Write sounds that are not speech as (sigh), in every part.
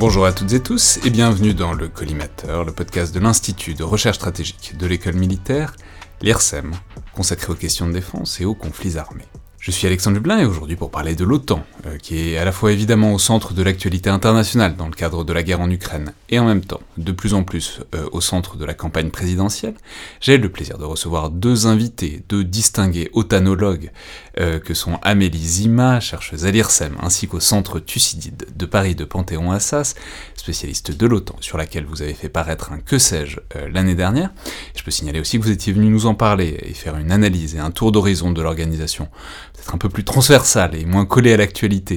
Bonjour à toutes et tous et bienvenue dans le Collimateur, le podcast de l'Institut de recherche stratégique de l'école militaire, l'IRSEM, consacré aux questions de défense et aux conflits armés. Je suis Alexandre Dublin et aujourd'hui pour parler de l'OTAN, qui est à la fois évidemment au centre de l'actualité internationale dans le cadre de la guerre en Ukraine, et en même temps de plus en plus euh, au centre de la campagne présidentielle, j'ai le plaisir de recevoir deux invités, deux distingués otanologues, euh, que sont Amélie Zima, chercheuse à l'IRSEM, ainsi qu'au centre Thucydide de Paris de Panthéon-Assas, spécialiste de l'OTAN, sur laquelle vous avez fait paraître un que sais-je l'année dernière. Je peux signaler aussi que vous étiez venu nous en parler et faire une analyse et un tour d'horizon de l'organisation peut-être un peu plus transversale et moins collée à l'actualité.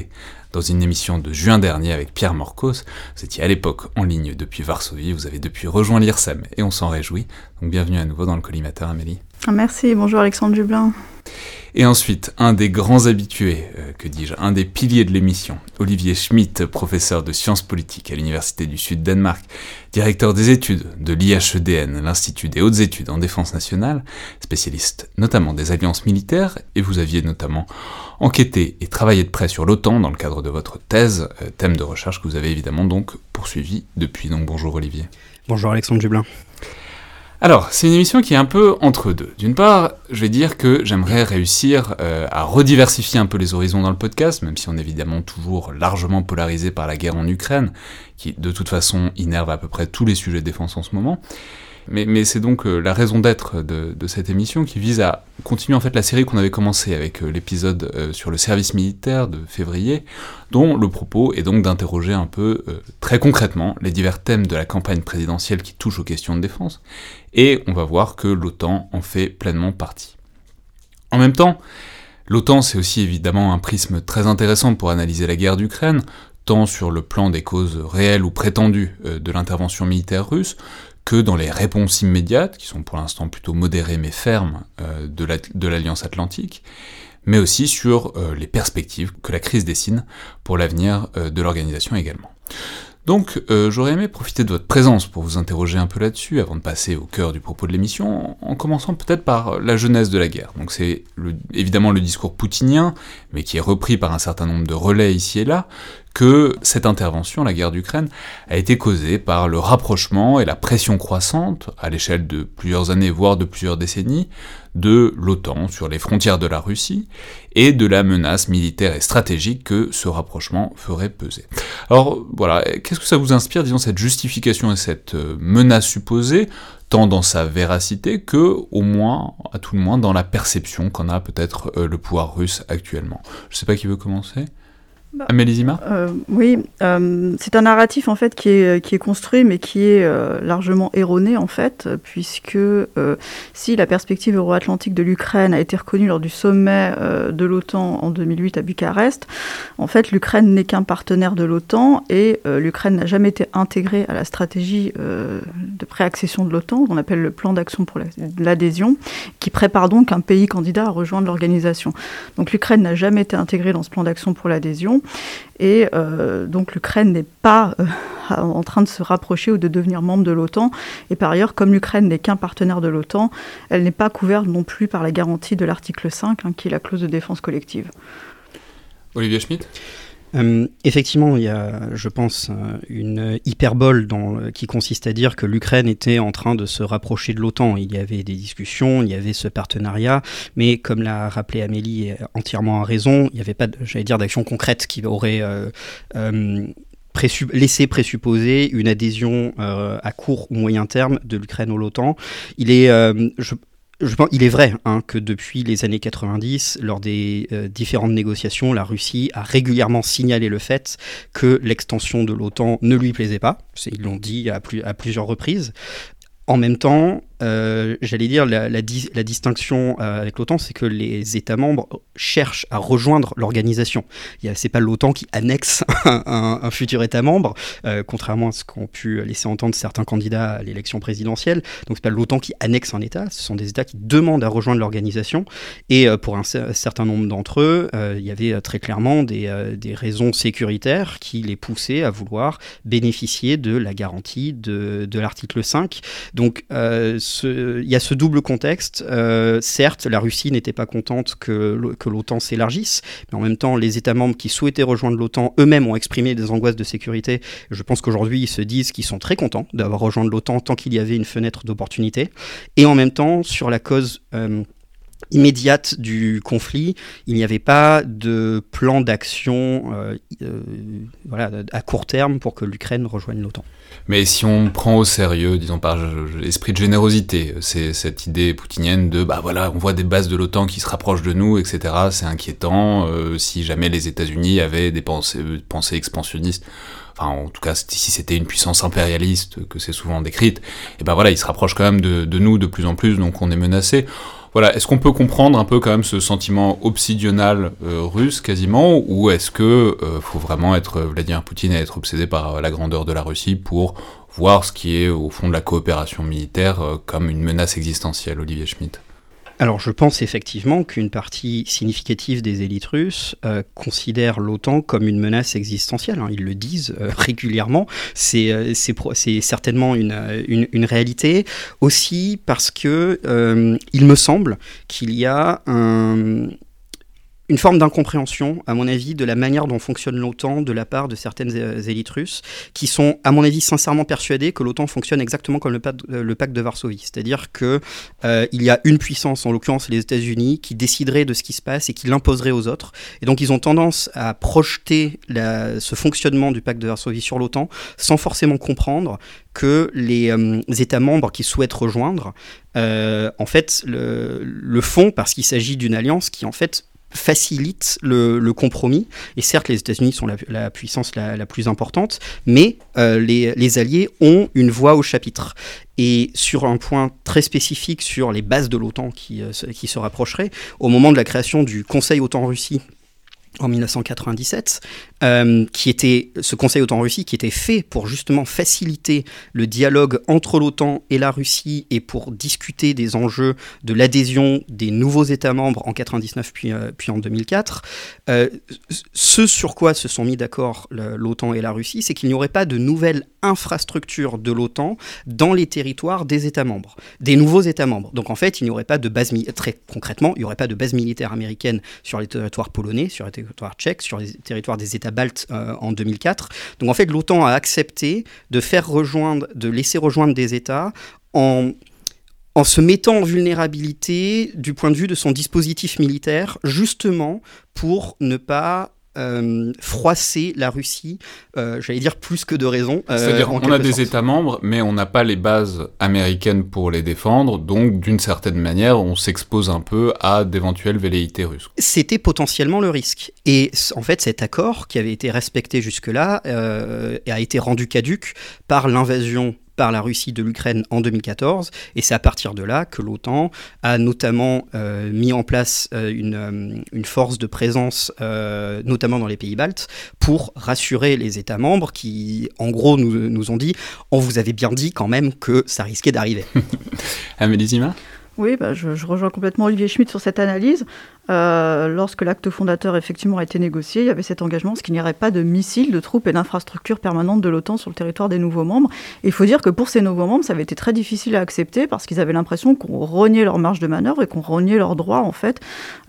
Dans une émission de juin dernier avec Pierre Morcos, vous étiez à l'époque en ligne depuis Varsovie, vous avez depuis rejoint l'IRSEM et on s'en réjouit. Donc bienvenue à nouveau dans le collimateur Amélie. Merci, bonjour Alexandre Dublin. Et ensuite, un des grands habitués, euh, que dis-je, un des piliers de l'émission, Olivier Schmitt, professeur de sciences politiques à l'Université du Sud-Danemark, directeur des études de l'IHEDN, l'Institut des hautes études en défense nationale, spécialiste notamment des alliances militaires, et vous aviez notamment enquêté et travaillé de près sur l'OTAN dans le cadre de votre thèse, euh, thème de recherche que vous avez évidemment donc poursuivi depuis. Donc bonjour Olivier. Bonjour Alexandre Dublin. Alors, c'est une émission qui est un peu entre deux. D'une part, je vais dire que j'aimerais réussir euh, à rediversifier un peu les horizons dans le podcast, même si on est évidemment toujours largement polarisé par la guerre en Ukraine, qui de toute façon innerve à peu près tous les sujets de défense en ce moment. Mais, c'est donc euh, la raison d'être de, cette émission qui vise à continuer en fait la série qu'on avait commencé avec euh, l'épisode euh, sur le service militaire de février, dont le propos est donc d'interroger un peu très concrètement les divers thèmes de la campagne présidentielle qui touchent aux questions de défense, et on va voir que l'OTAN en fait pleinement partie. En même temps, l'OTAN c'est aussi évidemment un prisme très intéressant pour analyser la guerre d'Ukraine, tant sur le plan des causes réelles ou prétendues de l'intervention militaire russe, que dans les réponses immédiates, qui sont pour l'instant plutôt modérées mais fermes, euh, de l'Alliance Atlantique, mais aussi sur euh, les perspectives que la crise dessine pour l'avenir euh, de l'organisation également. Donc j'aurais aimé profiter de votre présence pour vous interroger un peu là-dessus, avant de passer au cœur du propos de l'émission, en commençant peut-être par la genèse de la guerre. Donc c'est évidemment le discours poutinien, mais qui est repris par un certain nombre de relais ici et là, que cette intervention, la guerre d'Ukraine, a été causée par le rapprochement et la pression croissante, à l'échelle de plusieurs années, voire de plusieurs décennies, de l'OTAN sur les frontières de la Russie, et de la menace militaire et stratégique que ce rapprochement ferait peser. Alors voilà, qu'est-ce que ça vous inspire, disons, cette justification et cette euh, menace supposée, tant dans sa véracité que, au moins, à tout le moins, dans la perception qu'en a peut-être euh, le pouvoir russe actuellement? Je sais pas qui veut commencer bah, Amélie euh, Oui, euh, c'est un narratif en fait qui est, qui est construit mais qui est euh, largement erroné en fait, puisque si la perspective euro-atlantique de l'Ukraine a été reconnue lors du sommet de l'OTAN en 2008 à Bucarest, en fait l'Ukraine n'est qu'un partenaire de l'OTAN et l'Ukraine n'a jamais été intégrée à la stratégie de préaccession de l'OTAN, qu'on appelle le plan d'action pour l'adhésion, qui prépare donc un pays candidat à rejoindre l'organisation. Donc l'Ukraine n'a jamais été intégrée dans ce plan d'action pour l'adhésion. Et euh, donc l'Ukraine n'est pas euh, (laughs) en train de se rapprocher ou de devenir membre de l'OTAN. Et par ailleurs, comme l'Ukraine n'est qu'un partenaire de l'OTAN, elle n'est pas couverte non plus par la garantie de l'article 5, hein, qui est la clause de défense collective. Olivier Schmitt? Euh, effectivement, il y a, je pense, euh, une hyperbole qui consiste à dire que l'Ukraine était en train de se rapprocher de l'OTAN. Il y avait des discussions, il y avait ce partenariat, mais comme l'a rappelé Amélie entièrement à raison, il n'y avait pas, j'allais dire, d'action concrète qui aurait euh, laissé présupposer une adhésion à court ou moyen terme de l'Ukraine au l'OTAN. Il est, je pense, il est vrai hein, que depuis les années 90, lors des euh, différentes négociations, la Russie a régulièrement signalé le fait que l'extension de l'OTAN ne lui plaisait pas. Ils l'ont dit à, à plusieurs reprises. En même temps, euh, j'allais dire, la, distinction euh, avec l'OTAN, c'est que les États membres cherchent à rejoindre l'organisation. C'est pas l'OTAN qui annexe (laughs) un, futur État membre, euh, contrairement à ce qu'ont pu laisser entendre certains candidats à l'élection présidentielle. Donc c'est pas l'OTAN qui annexe un État, ce sont des États qui demandent à rejoindre l'organisation. Et pour un, certain nombre d'entre eux, il y avait très clairement des, des, raisons sécuritaires qui les poussaient à vouloir bénéficier de la garantie de, de l'article 5. Donc il y a ce double contexte. certes, la Russie n'était pas contente que, l'OTAN s'élargisse, mais en même temps, les États membres qui souhaitaient rejoindre l'OTAN eux-mêmes ont exprimé des angoisses de sécurité. Je pense qu'aujourd'hui, ils se disent qu'ils sont très contents d'avoir rejoint l'OTAN tant qu'il y avait une fenêtre d'opportunité. Et en même temps, sur la cause immédiate du conflit, il n'y avait pas de plan d'action euh, euh, voilà, à court terme pour que l'Ukraine rejoigne l'OTAN. Mais si on prend au sérieux, disons par esprit de générosité, c'est cette idée poutinienne de bah voilà, on voit des bases de l'OTAN qui se rapprochent de nous, etc. C'est inquiétant. Euh, si jamais les États-Unis avaient des pensées, expansionnistes, enfin en tout cas si c'était une puissance impérialiste que c'est souvent décrite, et ben voilà, ils se rapprochent quand même de, de nous de plus en plus, donc on est menacé. Voilà, est-ce qu'on peut comprendre un peu quand même ce sentiment obsidional euh, russe quasiment, ou est-ce que euh, faut vraiment être euh, Vladimir Poutine et être obsédé par la grandeur de la Russie pour voir ce qui est au fond de la coopération militaire comme une menace existentielle, Olivier Schmitt? Alors je pense effectivement qu'une partie significative des élites russes euh, considèrent l'OTAN comme une menace existentielle. Hein. Ils le disent euh, (laughs) régulièrement. C'est certainement une, une, réalité. Aussi parce que euh, il me semble qu'il y a un une forme d'incompréhension, à mon avis, de la manière dont fonctionne l'OTAN de la part de certaines euh, élites russes, qui sont, à mon avis, sincèrement persuadées que l'OTAN fonctionne exactement comme le, pacte, euh, pacte de Varsovie. C'est-à-dire qu'il euh, y a une puissance, en l'occurrence les États-Unis, qui déciderait de ce qui se passe et qui l'imposerait aux autres. Et donc ils ont tendance à projeter ce fonctionnement du pacte de Varsovie sur l'OTAN sans forcément comprendre que les, États membres qui souhaitent rejoindre, en fait, le, le font parce qu'il s'agit d'une alliance qui, en fait, facilite le, compromis. Et certes, les États-Unis sont la, puissance la, plus importante, mais euh, les, alliés ont une voix au chapitre. Et sur un point très spécifique sur les bases de l'OTAN qui, euh, qui se rapprocherait, au moment de la création du Conseil OTAN-Russie en 1997, euh, qui était ce Conseil OTAN-Russie qui était fait pour justement faciliter le dialogue entre l'OTAN et la Russie et pour discuter des enjeux de l'adhésion des nouveaux États membres en 99 puis, euh, puis en 2004. Euh, ce sur quoi se sont mis d'accord l'OTAN et la Russie, c'est qu'il n'y aurait pas de nouvelle infrastructure de l'OTAN dans les territoires des États membres, des nouveaux États membres. Donc en fait, il n'y aurait pas de base très concrètement, il n'y aurait pas de base militaire américaine sur les territoires polonais, sur les sur les territoires des États baltes euh, en 2004. Donc en fait, l'OTAN a accepté de faire rejoindre, de laisser rejoindre des États en en se mettant en vulnérabilité du point de vue de son dispositif militaire, justement pour ne pas euh, froisser la Russie, euh, j'allais dire plus que de raison. Euh, C'est-à-dire on a des États membres, mais on n'a pas les bases américaines pour les défendre, donc d'une certaine manière, on s'expose un peu à d'éventuelles velléités russes. C'était potentiellement le risque. Et en fait, cet accord, qui avait été respecté jusque-là, a été rendu caduque par l'invasion par la Russie de l'Ukraine en 2014. Et c'est à partir de là que l'OTAN a notamment euh, mis en place euh, une, euh, une, force de présence, notamment dans les pays baltes, pour rassurer les États membres qui, en gros, nous, ont dit on vous avait bien dit quand même que ça risquait d'arriver. (laughs) Amélie oui, bah, je, rejoins complètement Olivier Schmitt sur cette analyse. Euh, lorsque l'acte fondateur effectivement a été négocié, il y avait cet engagement, ce qu'il n'y aurait pas de missiles, de troupes et d'infrastructures permanentes de l'OTAN sur le territoire des nouveaux membres. Il faut dire que pour ces nouveaux membres, ça avait été très difficile à accepter parce qu'ils avaient l'impression qu'on reniait leur marge de manœuvre et qu'on reniait leurs droits en fait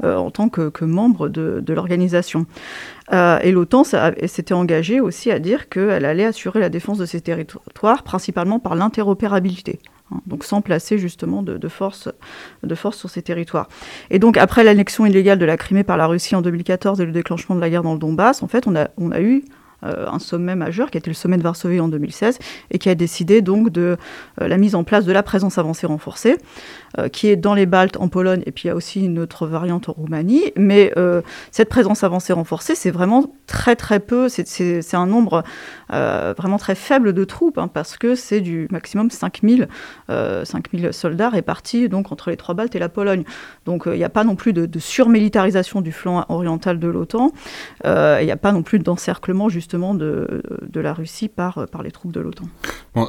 euh, en tant que, membres de, de l'organisation. Euh, et l'OTAN s'était engagée aussi à dire qu'elle allait assurer la défense de ces territoires principalement par l'interopérabilité. Hein, donc sans placer justement de, force, de force sur ces territoires. Et donc après l'annexion illégale de la Crimée par la Russie en 2014 et le déclenchement de la guerre dans le Donbass, en fait, on a, on a eu euh, un sommet majeur qui a été le sommet de Varsovie en 2016 et qui a décidé donc de euh, la mise en place de la présence avancée renforcée, euh, qui est dans les Baltes, en Pologne, et puis il y a aussi une autre variante en Roumanie. Mais cette présence avancée renforcée, c'est vraiment très très peu, c'est un nombre vraiment très faible de troupes, hein, parce que c'est du maximum 5000 5000 soldats répartis donc entre les trois Baltes et la Pologne. Donc il n'y a pas non plus de, surmilitarisation du flanc oriental de l'OTAN, il n'y a pas non plus d'encerclement justement de, la Russie par, les troupes de l'OTAN.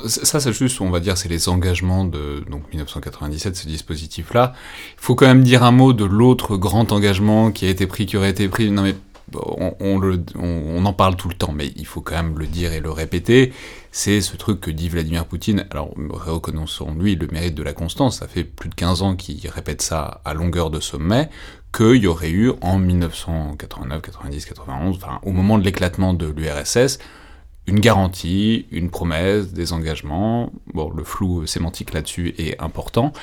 Ça, c'est juste, on va dire, c'est les engagements de donc 1997, ce dispositif-là. Il faut quand même dire un mot de l'autre grand engagement qui a été pris, qui aurait été pris. Non mais on, en parle tout le temps, mais il faut quand même le dire et le répéter, c'est ce truc que dit Vladimir Poutine. Alors, reconnaissons-lui le mérite de la constance, ça fait plus de 15 ans qu'il répète ça à longueur de sommet, qu'il y aurait eu en 1989, 90, 91, enfin, au moment de l'éclatement de l'URSS, une garantie, une promesse, des engagements. Bon, le flou sémantique là-dessus est important,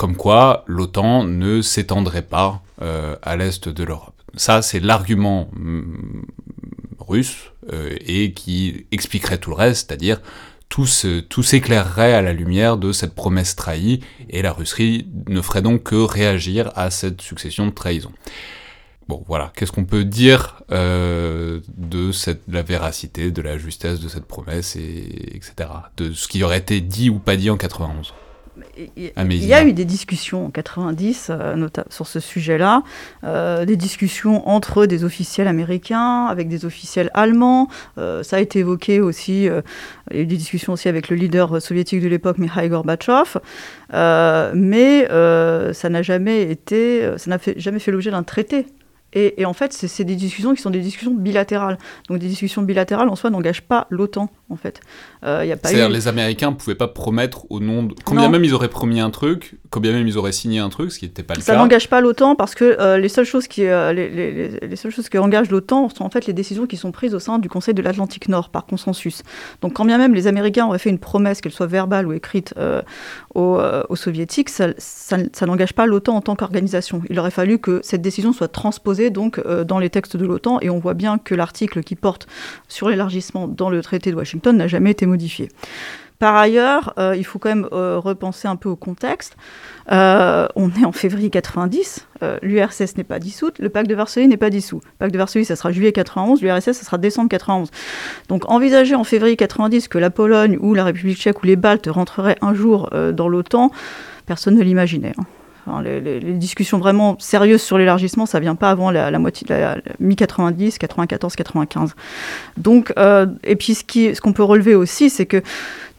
comme quoi l'OTAN ne s'étendrait pas euh, à l'est de l'Europe. Ça, c'est l'argument mm, russe euh, et qui expliquerait tout le reste, c'est-à-dire tout s'éclairerait à la lumière de cette promesse trahie et la Russie ne ferait donc que réagir à cette succession de trahisons. Bon, voilà, qu'est-ce qu'on peut dire euh, de la véracité, de la justesse de cette promesse, et, etc. De ce qui aurait été dit ou pas dit en 91 il y a eu des discussions en 90 euh, sur ce sujet-là, euh, des discussions entre des officiels américains, avec des officiels allemands. Euh, ça a été évoqué aussi, il y a eu des discussions aussi avec le leader soviétique de l'époque, Mikhail Gorbatchev. mais ça n'a jamais été, ça n'a jamais fait l'objet d'un traité et, en fait, c'est des discussions qui sont des discussions bilatérales. Donc des discussions bilatérales en soi n'engagent pas l'OTAN, en fait. Euh, C'est-à-dire les Américains ne pouvaient pas promettre au nom de... Combien même ils auraient promis un truc, combien même ils auraient signé un truc, ce qui n'était pas le Ça cas. Ça n'engage pas l'OTAN parce que euh, les, seules choses qui, euh, les, les, les, seules choses qui engagent l'OTAN sont en fait les décisions qui sont prises au sein du Conseil de l'Atlantique Nord par consensus. Donc quand bien même les Américains auraient fait une promesse, qu'elle soit verbale ou écrite, euh, aux, aux, Soviétiques, ça, ça, ça n'engage pas l'OTAN en tant qu'organisation. Il aurait fallu que cette décision soit transposée donc dans les textes de l'OTAN, et on voit bien que l'article qui porte sur l'élargissement dans le traité de Washington n'a jamais été modifié. Par ailleurs, euh, il faut quand même euh, repenser un peu au contexte. Euh, on est en février 90, l'URSS n'est pas dissoute, le pacte de Varsovie n'est pas dissous. Le pacte de Varsovie, ça sera juillet 91, l'URSS, ça sera décembre 91. Donc envisager en février 90 que la Pologne ou la République tchèque ou les Baltes rentreraient un jour dans l'OTAN, personne ne l'imaginait. Hein les, discussions vraiment sérieuses sur l'élargissement, ça vient pas avant la, moitié, la, mi-90, 94, 95. Donc, euh, et puis ce qu'on peut relever aussi, c'est que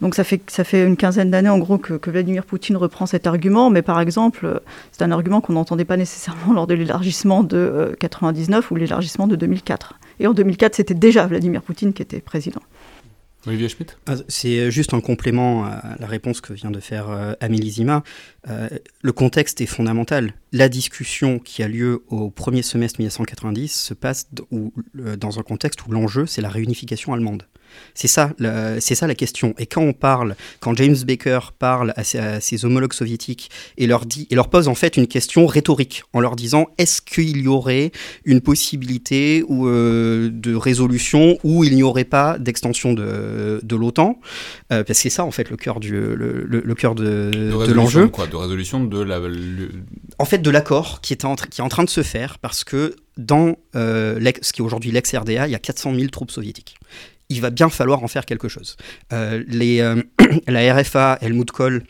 donc ça fait, ça fait une quinzaine d'années en gros que, Vladimir Poutine reprend cet argument, mais par exemple, c'est un argument qu'on n'entendait pas nécessairement (laughs) lors de l'élargissement de 99 euh, ou l'élargissement de 2004. Et en 2004, c'était déjà Vladimir Poutine qui était président. Olivier Schmitt? Ah, C'est juste un complément à la réponse que vient de faire euh, Amélie Zima. Euh, le contexte est fondamental. La discussion qui a lieu au premier semestre 1990 se passe dans un contexte où l'enjeu, c'est la réunification allemande. C'est ça, c'est ça la question. Et quand on parle, quand James Baker parle à ses, homologues soviétiques et leur dit, et leur pose en fait une question rhétorique en leur disant est-ce qu'il y aurait une possibilité ou, euh, de résolution où il n'y aurait pas d'extension de, de l'OTAN? Euh, Parce que c'est ça en fait le cœur du le, le, cœur de, de l'enjeu. De résolution de la. En fait, de l'accord qui est en qui est en train de se faire parce que dans euh, ce qui est aujourd'hui l'ex-RDA, il y a 400 000 troupes soviétiques il va bien falloir en faire quelque chose. Euh, euh, (clears throat) la RFA, Helmut Kohl,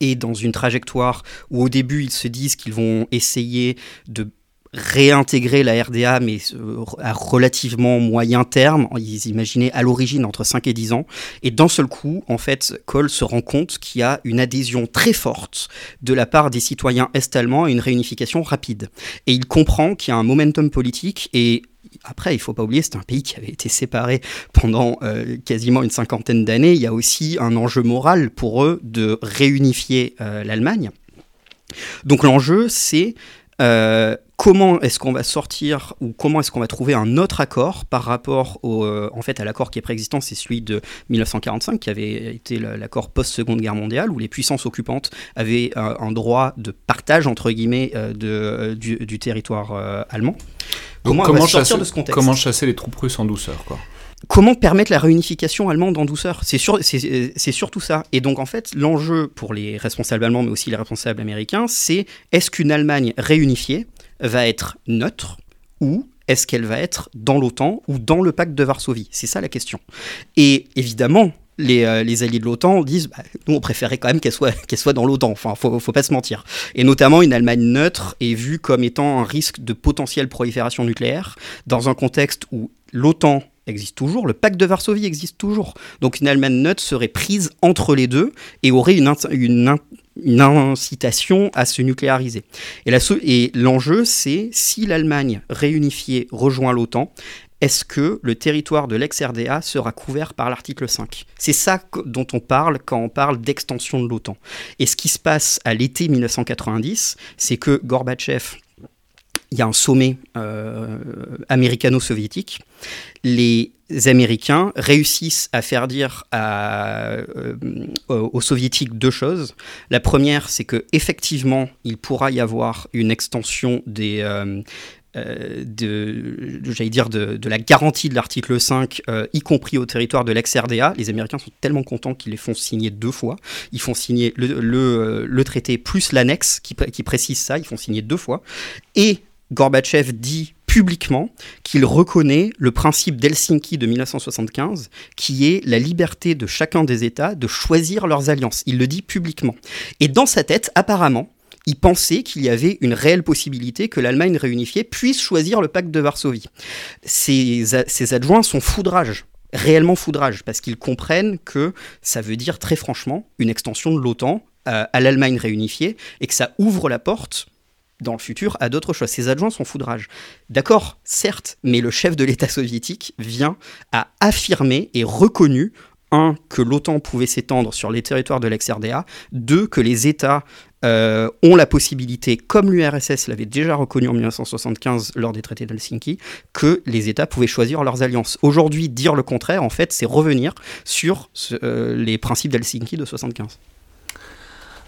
est dans une trajectoire où au début ils se disent qu'ils vont essayer de réintégrer la RDA, mais euh, à relativement moyen terme. Ils imaginaient à l'origine entre 5 et 10 ans. Et d'un seul coup, en fait, Kohl se rend compte qu'il y a une adhésion très forte de la part des citoyens est-allemands à une réunification rapide. Et il comprend qu'il y a un momentum politique et après, il ne faut pas oublier, c'est un pays qui avait été séparé pendant euh, quasiment une cinquantaine d'années. Il y a aussi un enjeu moral pour eux de réunifier euh, l'Allemagne. Donc l'enjeu, c'est euh, comment est-ce qu'on va sortir ou comment est-ce qu'on va trouver un autre accord par rapport au, en fait, à l'accord qui est préexistant, c'est celui de 1945, qui avait été l'accord post-seconde guerre mondiale, où les puissances occupantes avaient un droit de partage, entre guillemets, de, du, territoire allemand comment, chasser, de ce contexte Comment chasser les troupes russes en douceur, quoi Comment permettre la réunification allemande en douceur? C'est c'est surtout ça. Et donc, en fait, l'enjeu pour les responsables allemands, mais aussi les responsables américains, c'est est-ce qu'une Allemagne réunifiée va être neutre ou est-ce qu'elle va être dans l'OTAN ou dans le pacte de Varsovie? C'est ça la question. Et évidemment, euh, les, alliés de l'OTAN disent bah, nous on préférait quand même qu'elle soit, (laughs) soit dans l'OTAN, enfin faut, faut pas se mentir. Et notamment une Allemagne neutre est vue comme étant un risque de potentielle prolifération nucléaire dans un contexte où l'OTAN existe toujours, le pacte de Varsovie existe toujours. Donc une Allemagne neutre serait prise entre les deux et aurait une une incitation à se nucléariser. Et l'enjeu, c'est si l'Allemagne réunifiée rejoint l'OTAN, est-ce que le territoire de l'ex-RDA sera couvert par l'article 5 C'est ça dont on parle quand on parle d'extension de l'OTAN. Et ce qui se passe à l'été 1990, c'est que Gorbatchev, il y a un sommet euh, américano-soviétique. Les Américains réussissent à faire dire euh, aux Soviétiques deux choses. La première, c'est que effectivement, il pourra y avoir une extension des, euh, euh, de, j'allais dire, de, la garantie de l'article 5, euh, y compris au territoire de l'ex-RDA. Les Américains sont tellement contents qu'ils les font signer deux fois. Ils font signer le, le, le traité plus l'annexe qui, qui précise ça, ils font signer deux fois. Et Gorbatchev dit publiquement qu'il reconnaît le principe d'Helsinki de 1975, qui est la liberté de chacun des États de choisir leurs alliances. Il le dit publiquement. Et dans sa tête, apparemment, il pensait qu'il y avait une réelle possibilité que l'Allemagne réunifiée puisse choisir le pacte de Varsovie. Ses, adjoints sont foudrage, réellement foudrage, parce qu'ils comprennent que ça veut dire très franchement une extension de l'OTAN à l'Allemagne réunifiée et que ça ouvre la porte dans le futur à d'autres choses. Ses adjoints sont foudrage. D'accord, certes, mais le chef de l'État soviétique vient à affirmer et reconnu un, que l'OTAN pouvait s'étendre sur les territoires de l'ex-RDA, deux, que les États euh, ont la possibilité, comme l'URSS l'avait déjà reconnu en 1975 lors des traités d'Helsinki, que les États pouvaient choisir leurs alliances. Aujourd'hui, dire le contraire, en fait, c'est revenir sur euh, les principes d'Helsinki de 1975.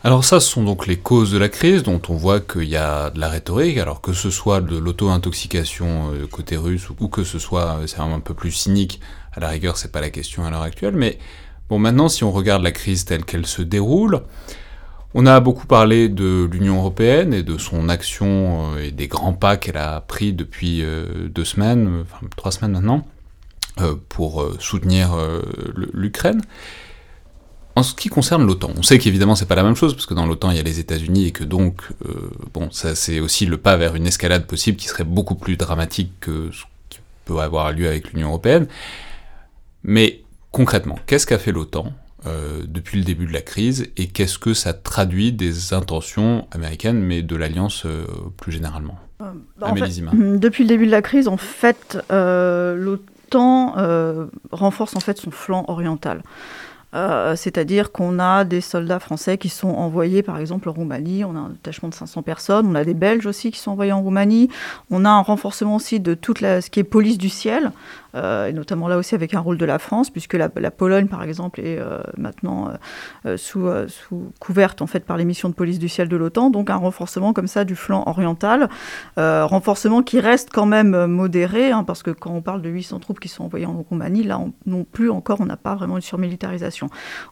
Alors ça, ce sont donc les causes de la crise, dont on voit qu'il y a de la rhétorique, alors que ce soit de l'auto-intoxication euh, côté russe, ou que ce soit, c'est un peu plus cynique, à la rigueur, c'est pas la question à l'heure actuelle, mais bon, maintenant, si on regarde la crise telle qu'elle se déroule, on a beaucoup parlé de l'Union européenne et de son action euh, et des grands pas qu'elle a pris depuis euh, deux semaines, enfin trois semaines maintenant, euh, pour soutenir l'Ukraine. En ce qui concerne l'OTAN, on sait qu'évidemment c'est pas la même chose parce que dans l'OTAN il y a les États-Unis et que donc bon ça c'est aussi le pas vers une escalade possible qui serait beaucoup plus dramatique que ce qui peut avoir lieu avec l'Union européenne. Mais concrètement, qu'est-ce qu'a fait l'OTAN euh, depuis le début de la crise et qu'est-ce que ça traduit des intentions américaines mais de l'alliance euh, plus généralement? Euh, bah, Depuis le début de la crise, en fait, l'OTAN renforce en fait son flanc oriental. C'est-à-dire qu'on a des soldats français qui sont envoyés par exemple en Roumanie, on a un détachement de 500 personnes, on a des Belges aussi qui sont envoyés en Roumanie, on a un renforcement aussi de toute ce qui est police du ciel, euh, et notamment là aussi avec un rôle de la France, puisque la, Pologne, par exemple, est euh, maintenant euh, sous, sous, couverte en fait par les missions de police du ciel de l'OTAN, donc un renforcement comme ça du flanc oriental, renforcement qui reste quand même modéré, hein, parce que quand on parle de 800 troupes qui sont envoyées en Roumanie, là non plus encore, on n'a pas vraiment une surmilitarisation.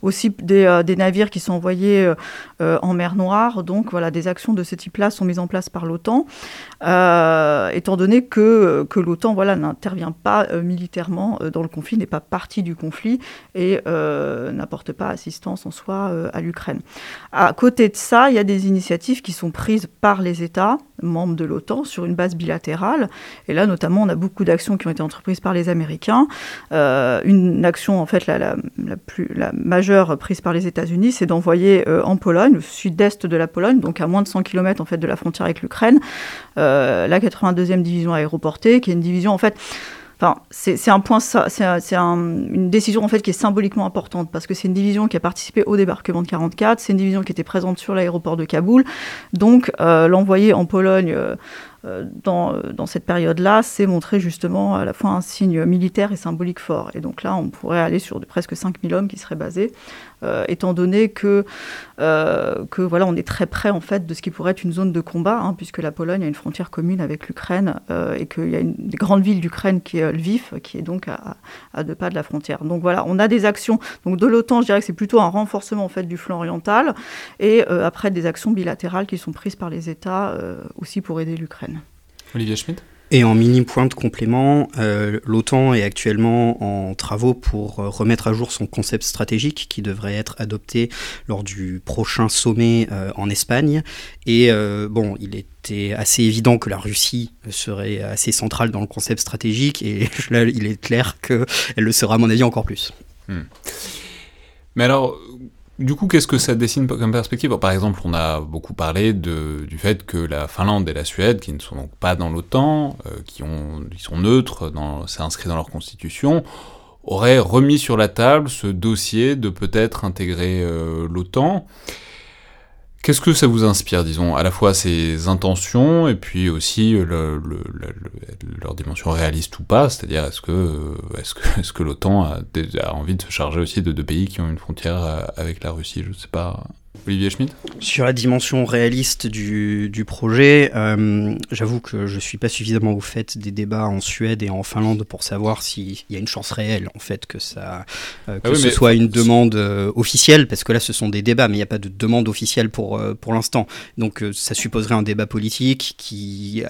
Aussi des, des navires qui sont envoyés en mer Noire, donc voilà, des actions de ce type-là sont mises en place par l'OTAN, étant donné que, l'OTAN voilà, n'intervient pas militairement euh, dans le conflit, n'est pas partie du conflit et euh, n'apporte pas assistance en soi euh, à l'Ukraine. À côté de ça, il y a des initiatives qui sont prises par les États membres de l'OTAN sur une base bilatérale. Et là, notamment, on a beaucoup d'actions qui ont été entreprises par les Américains. une action, en fait, la, la, plus, la majeure prise par les États-Unis, c'est d'envoyer en Pologne, au sud-est de la Pologne, donc à moins de 100 km en fait, de la frontière avec l'Ukraine, la 82e division aéroportée, qui est une division, en fait, Enfin, c'est un point, c'est une décision en fait qui est symboliquement importante parce que c'est une division qui a participé au débarquement de 44, c'est une division qui était présente sur l'aéroport de Kaboul, donc euh, l'envoyer en Pologne. Euh, euh, dans, cette période-là, c'est montrer justement à la fois un signe militaire et symbolique fort. Et donc là, on pourrait aller sur de presque 5000 hommes qui seraient basés euh, étant donné que, euh, que voilà, on est très près en fait de ce qui pourrait être une zone de combat, hein, puisque la Pologne a une frontière commune avec l'Ukraine euh, et qu'il y a une des grandes villes d'Ukraine qui est Lviv, qui est donc à, deux pas de la frontière. Donc voilà, on a des actions. Donc de l'OTAN, je dirais que c'est plutôt un renforcement en fait du flanc oriental, et après des actions bilatérales qui sont prises par les États aussi pour aider l'Ukraine. Olivier Schmidt et en mini point de complément, euh, l'OTAN est actuellement en travaux pour euh, remettre à jour son concept stratégique qui devrait être adopté lors du prochain sommet euh, en Espagne. Et bon, il était assez évident que la Russie serait assez centrale dans le concept stratégique et (laughs) il est clair qu'elle le sera à mon avis encore plus. Hmm. Mais alors, du coup, qu'est-ce que ça dessine comme perspective? Par exemple, on a beaucoup parlé du fait que la Finlande et la Suède, qui ne sont donc pas dans l'OTAN, euh, qui sont neutres, c'est inscrit dans leur constitution, auraient remis sur la table ce dossier de peut-être intégrer euh, l'OTAN. Qu'est-ce que ça vous inspire, disons, à la fois ces intentions et puis aussi le, leur dimension réaliste ou pas C'est-à-dire, est-ce que, est-ce que, (laughs) est-ce que l'OTAN a, a, envie de se charger aussi de deux pays qui ont une frontière euh, avec la Russie Je ne sais pas. Olivier Schmitt Sur la dimension réaliste du, du projet, euh, j'avoue que je ne suis pas suffisamment au fait des débats en Suède et en Finlande pour savoir s'il y a une chance réelle en fait que, ça, euh, que ah ce soit une demande euh, officielle, parce que là ce sont des débats, mais il n'y a pas de demande officielle pour, pour l'instant. Donc ça supposerait un débat politique qui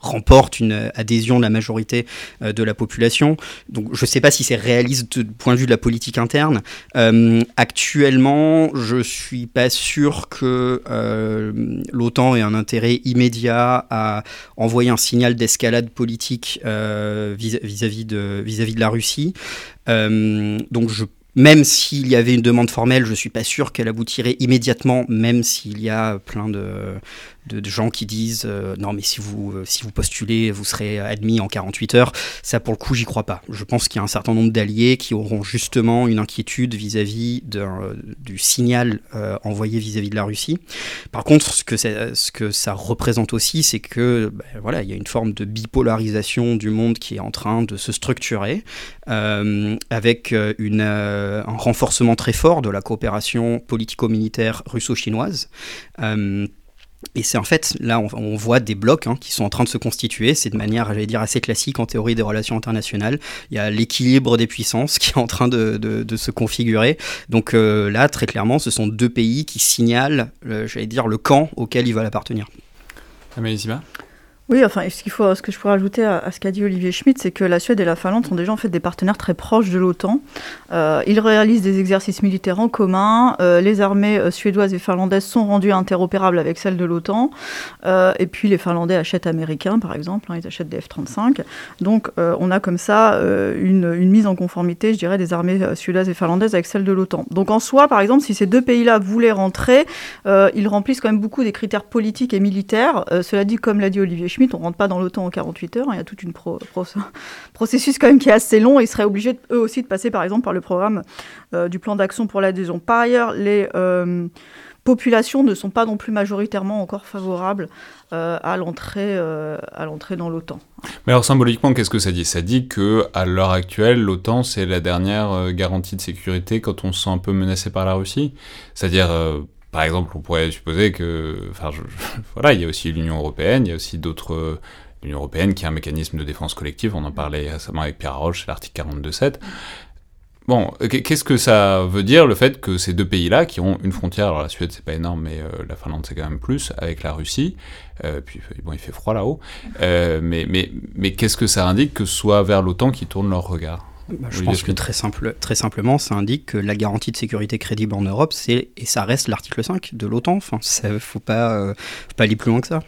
remporte une adhésion de la majorité de la population. Donc je ne sais pas si c'est réaliste du point de vue de la politique interne. actuellement, je suis pas sûr que euh, l'OTAN ait un intérêt immédiat à envoyer un signal d'escalade politique euh, vis-à-vis de, vis -vis de la Russie. Euh, donc même s'il y avait une demande formelle, je ne suis pas sûr qu'elle aboutirait immédiatement, même s'il y a plein de, de, gens qui disent euh, non mais si vous, euh, si vous postulez, vous serez admis en 48 heures. Ça pour le coup, j'y crois pas. Je pense qu'il y a un certain nombre d'alliés qui auront justement une inquiétude vis-à-vis du signal euh, envoyé vis-à-vis de la Russie. Par contre, ce que ça, ce que ça représente aussi, c'est que ben, voilà, il y a une forme de bipolarisation du monde qui est en train de se structurer avec une, un renforcement très fort de la coopération politico-militaire russo-chinoise. Et c'est en fait, là, on, voit des blocs hein, qui sont en train de se constituer. C'est de manière, j'allais dire, assez classique en théorie des relations internationales. Il y a l'équilibre des puissances (laughs) qui est en train de, se configurer. Donc euh, là, très clairement, ce sont deux pays qui signalent, euh, j'allais dire, le camp auquel ils veulent appartenir. Amélie oui, enfin, ce, qu'il faut, ce que je pourrais ajouter à, ce qu'a dit Olivier Schmitt, c'est que la Suède et la Finlande sont déjà en fait des partenaires très proches de l'OTAN. Euh, ils réalisent des exercices militaires en commun. Euh, les armées euh, suédoises et finlandaises sont rendues interopérables avec celles de l'OTAN. et puis les Finlandais achètent américains, par exemple. Hein, ils achètent des F-35. Donc on a comme ça une, une, mise en conformité, je dirais, des armées suédoises et finlandaises avec celles de l'OTAN. Donc en soi, par exemple, si ces deux pays-là voulaient rentrer, ils remplissent quand même beaucoup des critères politiques et militaires. cela dit, comme l'a dit Olivier Schmitt, on rentre pas dans l'OTAN en 48 heures. Hein. Il y a tout pro, (laughs) processus quand même qui est assez long. Ils seraient obligés eux aussi de passer par exemple par le programme euh, du plan d'action pour l'adhésion. Par ailleurs, les euh, populations ne sont pas non plus majoritairement encore favorables euh, à l'entrée à l'entrée dans l'OTAN. Mais alors symboliquement, qu'est-ce que ça dit? Ça dit que à l'heure actuelle, l'OTAN c'est la dernière garantie de sécurité quand on se sent un peu menacé par la Russie. C'est-à-dire par exemple, on pourrait supposer que, enfin, (laughs) voilà, il y a aussi l'Union européenne, il y a aussi d'autres, l'Union européenne qui a un mécanisme de défense collective. On en parlait récemment avec Pierre Roche, c'est l'article 42.7. Bon, qu'est-ce que ça veut dire le fait que ces deux pays-là, qui ont une frontière, alors la Suède c'est pas énorme, mais euh, la Finlande c'est quand même plus, avec la Russie, euh, puis bon il fait froid là-haut, euh, mais qu'est-ce que ça indique que ce soit vers l'OTAN qui tournent leur regard? Bah, je pense que très, simple, très simplement, ça indique que la garantie de sécurité crédible en Europe, c'est et ça reste l'article 5 de l'OTAN. Enfin, il faut pas, euh, faut pas aller plus loin que ça.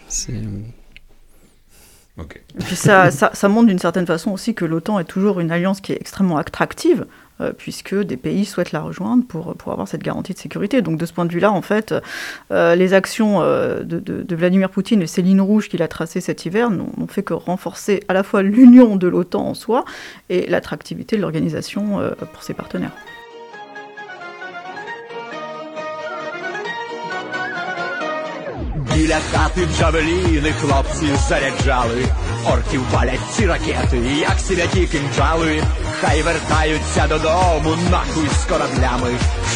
Et puis ça, ça, ça montre d'une certaine façon aussi que l'OTAN est toujours une alliance qui est extrêmement attractive euh, puisque des pays souhaitent la rejoindre pour, pour avoir cette garantie de sécurité. Donc de ce point de vue-là, en fait, euh, les actions euh, de, Vladimir Poutine et ces lignes rouges qu'il a tracées cet hiver n'ont fait que renforcer à la fois l'union de l'OTAN en soi et l'attractivité de l'organisation pour ses partenaires. Біля хати джавеліни хлопці заряджали, орків палять ці ракети, як святі кинджали. Хай вертаються додому, нахуй з кораблями.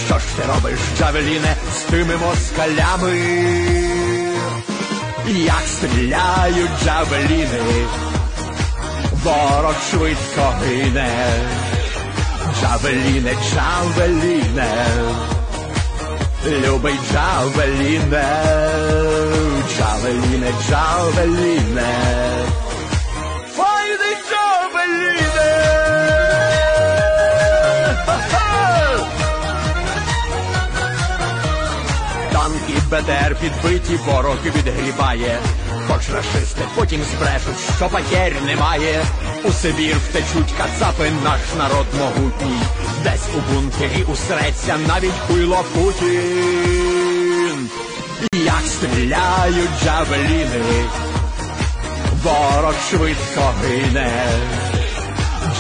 Що ж ти робиш, Джавеліне, з тими москалями? Як стріляють джавеліни, ворог швидко гине. Джавеліне, джавеліне, любий джавеліне, джавеліне, джавеліне. Файний джавеліне! БТР підбиті, ворог відгрібає. Хоч рашисти потім збрешуть, що потерь немає. У Сибір втечуть кацапи, наш народ могутній. Десь у бункері усреться навіть хуйло Путін. Як стріляють джавеліни, ворог швидко гине.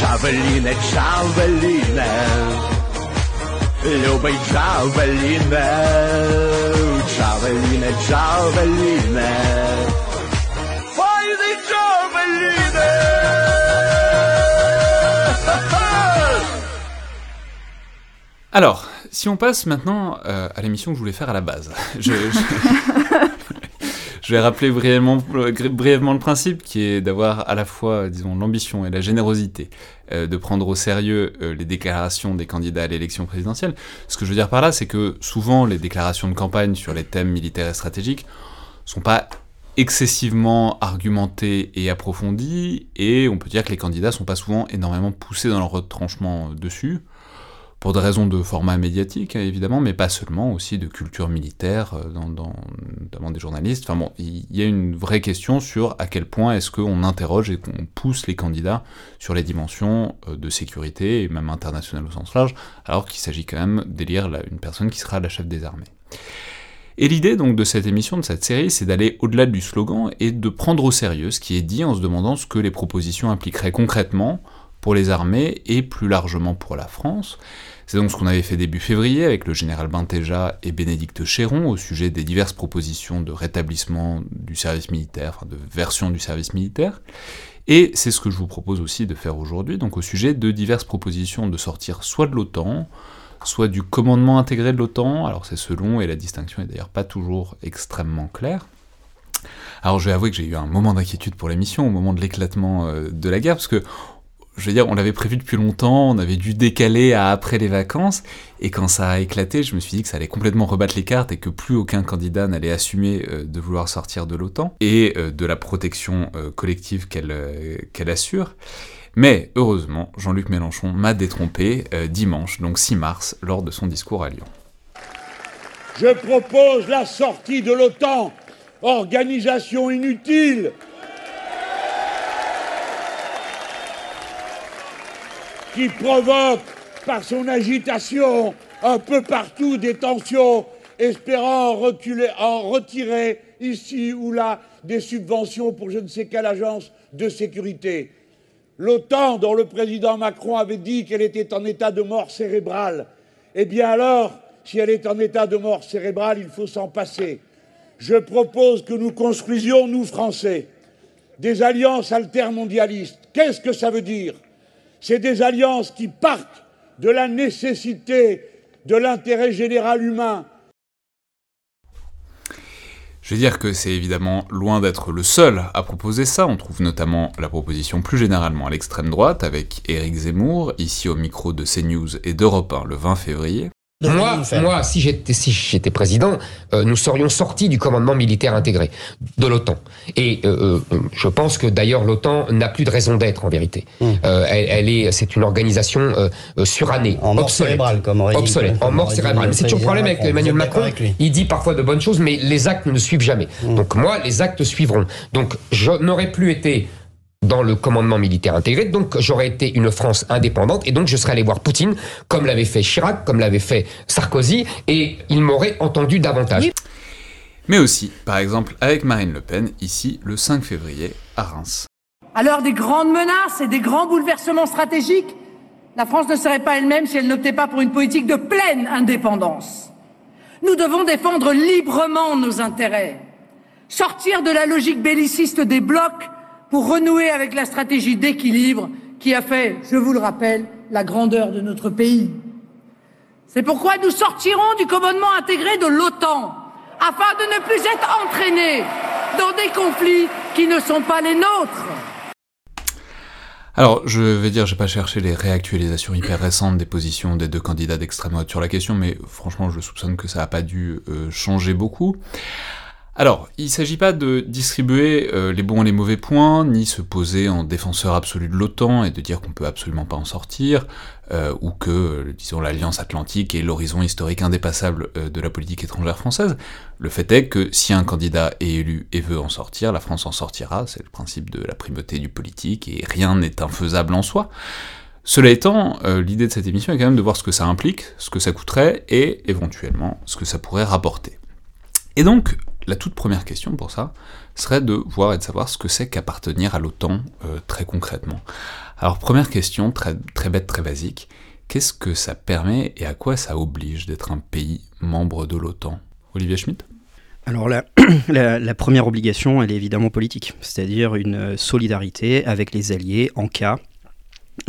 Джавеліне, джавеліне, любий джавеліне, джавеліне, джавеліне. Alors, si on passe maintenant euh, à l'émission que je voulais faire à la base, (laughs) je, je... (laughs) je vais rappeler brièvement, brièvement, le principe qui est d'avoir à la fois, disons, l'ambition et la générosité euh, de prendre au sérieux euh, les déclarations des candidats à l'élection présidentielle. Ce que je veux dire par là, c'est que souvent les déclarations de campagne sur les thèmes militaires et stratégiques sont pas excessivement argumentées et approfondies, et on peut dire que les candidats sont pas souvent énormément poussés dans leur retranchement dessus pour des raisons de format médiatique, hein, évidemment, mais pas seulement, aussi de culture militaire, euh, dans, notamment des journalistes. Enfin bon, il y a une vraie question sur à quel point est-ce qu'on interroge et qu'on pousse les candidats sur les dimensions euh, de sécurité, et même internationales au sens large, alors qu'il s'agit quand même d'élire une personne qui sera la chef des armées. Et l'idée donc de cette émission, de cette série, c'est d'aller au-delà du slogan et de prendre au sérieux ce qui est dit en se demandant ce que les propositions impliqueraient concrètement pour les armées et plus largement pour la France. C'est donc ce qu'on avait fait début février avec le général Bintéja et Bénédicte Chéron au sujet des diverses propositions de rétablissement du service militaire, enfin de version du service militaire. Et c'est ce que je vous propose aussi de faire aujourd'hui, donc au sujet de diverses propositions de sortir soit de l'OTAN, soit du commandement intégré de l'OTAN, alors c'est selon, et la distinction est d'ailleurs pas toujours extrêmement claire. Alors je vais avouer que j'ai eu un moment d'inquiétude pour l'émission au moment de l'éclatement euh, de la guerre, parce que je veux dire, on l'avait prévu depuis longtemps, on avait dû décaler à après les vacances, et quand ça a éclaté, je me suis dit que ça allait complètement rebattre les cartes et que plus aucun candidat n'allait assumer euh, de vouloir sortir de l'OTAN et euh, de la protection euh, collective qu'elle qu'elle assure. Mais heureusement, Jean-Luc Mélenchon m'a détrompé dimanche, donc 6 mars, lors de son discours à Lyon. Je propose la sortie de l'OTAN, organisation inutile qui provoque par son agitation un peu partout des tensions, espérant en retirer ici ou là des subventions pour je ne sais quelle agence de sécurité. L'OTAN, dont le président Macron avait dit qu'elle était en état de mort cérébrale, eh bien alors, si elle est en état de mort cérébrale, il faut s'en passer. Je propose que nous construisions, nous Français, des alliances altermondialistes. Qu'est-ce que ça veut dire? C'est des alliances qui partent de la nécessité de l'intérêt général humain. Je veux dire que c'est évidemment loin d'être le seul à proposer ça. On trouve notamment la proposition plus généralement à l'extrême droite avec Éric Zemmour, ici au micro de CNews et d'Europe 1 le 20 février. Moi, moi, si j'étais si j'étais président, euh, nous serions sortis du commandement militaire intégré de l'OTAN. Et euh, euh, je pense que d'ailleurs l'OTAN n'a plus de raison d'être en vérité. Hum. Euh, elle, elle est, c'est une organisation euh, euh, surannée, En mort obsolète, cérébrale, comme aurait dit- obsolète, comme en mort cérébrale. c'est toujours le problème avec Emmanuel Macron. Avec Il dit parfois de bonnes choses, mais les actes ne suivent jamais. Hum. Donc moi, les actes suivront. Donc je n'aurais plus été dans le commandement militaire intégré, donc j'aurais été une France indépendante, et donc je serais allé voir Poutine, comme l'avait fait Chirac, comme l'avait fait Sarkozy, et il m'aurait entendu davantage. Mais aussi, par exemple, avec Marine Le Pen, ici le 5 février, à Reims. À l'heure des grandes menaces et des grands bouleversements stratégiques, la France ne serait pas elle-même si elle n'optait pas pour une politique de pleine indépendance. Nous devons défendre librement nos intérêts, sortir de la logique belliciste des blocs pour renouer avec la stratégie d'équilibre qui a fait, je vous le rappelle, la grandeur de notre pays. C'est pourquoi nous sortirons du commandement intégré de l'OTAN, afin de ne plus être entraînés dans des conflits qui ne sont pas les nôtres. Alors, je vais dire, j'ai pas cherché les réactualisations hyper récentes des positions des deux candidats d'extrême droite sur la question, mais franchement, je soupçonne que ça a pas dû euh, changer beaucoup. Alors, il ne s'agit pas de distribuer euh, les bons et les mauvais points, ni se poser en défenseur absolu de l'OTAN et de dire qu'on peut absolument pas en sortir, euh, ou que, euh, disons, l'Alliance Atlantique est l'horizon historique indépassable de la politique étrangère française. Le fait est que si un candidat est élu et veut en sortir, la France en sortira, c'est le principe de la primauté du politique, et rien n'est infaisable en soi. Cela étant, l'idée de cette émission est quand même de voir ce que ça implique, ce que ça coûterait, et éventuellement ce que ça pourrait rapporter. Et donc, la toute première question pour ça serait de voir et de savoir ce que c'est qu'appartenir à l'OTAN euh, très concrètement. Alors première question, très, bête, très basique, qu'est-ce que ça permet et à quoi ça oblige d'être un pays membre de l'OTAN? Olivier Schmitt? Alors (clears throat) la, la, première obligation, elle est évidemment politique, c'est-à-dire une solidarité avec les alliés en cas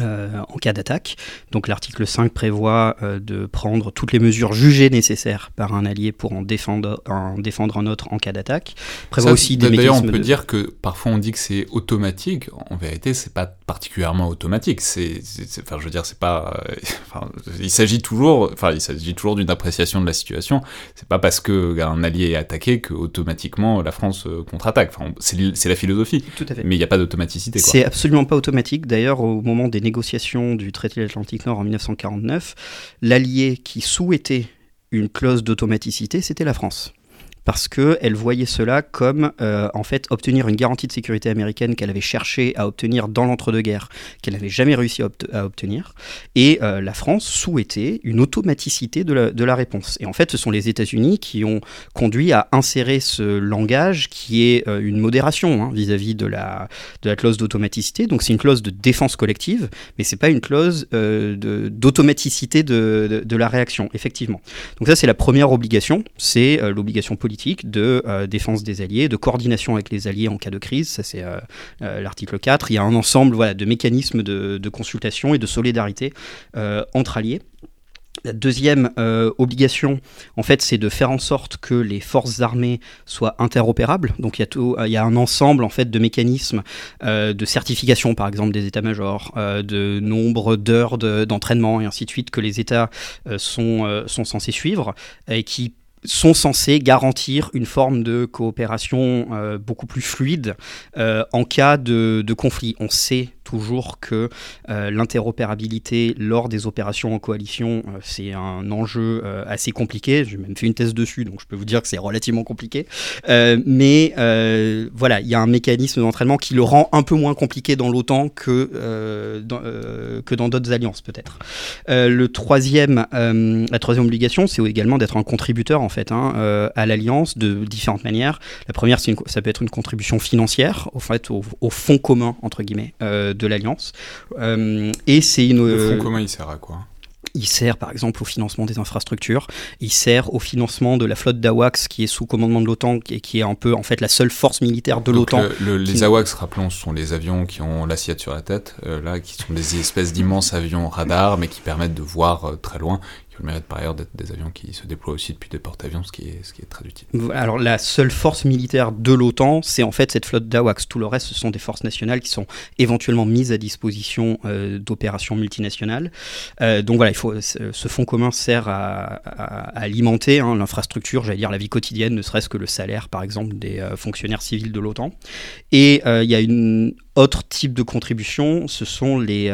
euh, en cas d'attaque. Donc l'article 5 prévoit euh, de prendre toutes les mesures jugées nécessaires par un allié pour en défendre, en défendre un autre en cas d'attaque. Prévoit aussi des D'ailleurs, on peut dire que parfois on dit que c'est automatique. En vérité, c'est pas particulièrement automatique. C'est, enfin, je veux dire, c'est pas. Euh, (laughs) enfin, il s'agit toujours, enfin, il s'agit toujours d'une appréciation de la situation. C'est pas parce que un allié est attaqué que automatiquement la France contre-attaque. Enfin, c'est, la philosophie. Tout à fait. Mais il n'y a pas d'automaticité. C'est absolument pas automatique. D'ailleurs, au moment des négociations du traité de l'Atlantique Nord en 1949, l'allié qui souhaitait une clause d'automaticité, c'était la France parce qu'elle voyait cela comme euh, en fait obtenir une garantie de sécurité américaine qu'elle avait cherché à obtenir dans l'entre-deux-guerres, qu'elle n'avait jamais réussi à, obtenir. Et euh, la France souhaitait une automaticité de la, réponse. Et en fait, ce sont les États-Unis qui ont conduit à insérer ce langage qui est euh, une modération hein, vis-à-vis de, la, de la clause d'automaticité. Donc c'est une clause de défense collective, mais c'est pas une clause d'automaticité de, de, de, la réaction, effectivement. Donc ça, c'est la première obligation, c'est l'obligation politique de euh, défense des alliés, de coordination avec les alliés en cas de crise, ça c'est euh, euh, l'article 4. Il y a un ensemble voilà, de mécanismes de, consultation et de solidarité entre alliés. La deuxième obligation, en fait, c'est de faire en sorte que les forces armées soient interopérables. Donc, il y a, y a un ensemble en fait de mécanismes de certification, par exemple, des états-majors, de nombre d'heures d'entraînement et ainsi de suite que les États sont, sont censés suivre et qui sont censés garantir une forme de coopération euh, beaucoup plus fluide euh, en cas de, de, conflit. On sait toujours que euh, l'interopérabilité lors des opérations en coalition, euh, c'est un enjeu euh, assez compliqué. J'ai même fait une thèse dessus, donc je peux vous dire que c'est relativement compliqué. mais voilà, il y a un mécanisme d'entraînement qui le rend un peu moins compliqué dans l'OTAN que, dans, que dans d'autres alliances, peut-être. le troisième, la troisième obligation, c'est également d'être un contributeur en fait hein, à l'alliance de différentes manières. La première, c'est ça peut être une contribution financière, au fait, au, au fonds commun entre guillemets de l'Alliance. Euh, et c'est une. Le fonds commun, il sert à quoi? il sert par exemple au financement des infrastructures, il sert au financement de la flotte d'AWACS qui est sous commandement de l'OTAN et qui est un peu en fait la seule force militaire de l'OTAN. les AWACS, rappelons, sont les avions qui ont l'assiette sur la tête, euh, là, qui sont des espèces d'immenses avions radars, mais qui permettent de voir euh, très loin le mérite par ailleurs d'être des avions qui se déploient aussi depuis des porte-avions, ce, qui est, ce très utile. Alors la seule force militaire de l'OTAN, c'est en fait cette flotte d'AWACS. Tout le reste, ce sont des forces nationales qui sont éventuellement mises à disposition euh, d'opérations multinationales. Euh, donc voilà, ce fonds commun sert à, alimenter hein, l'infrastructure, j'allais dire la vie quotidienne, ne serait-ce que le salaire par exemple des euh, fonctionnaires civils de l'OTAN. Et il y a une autre type de contribution, ce sont les,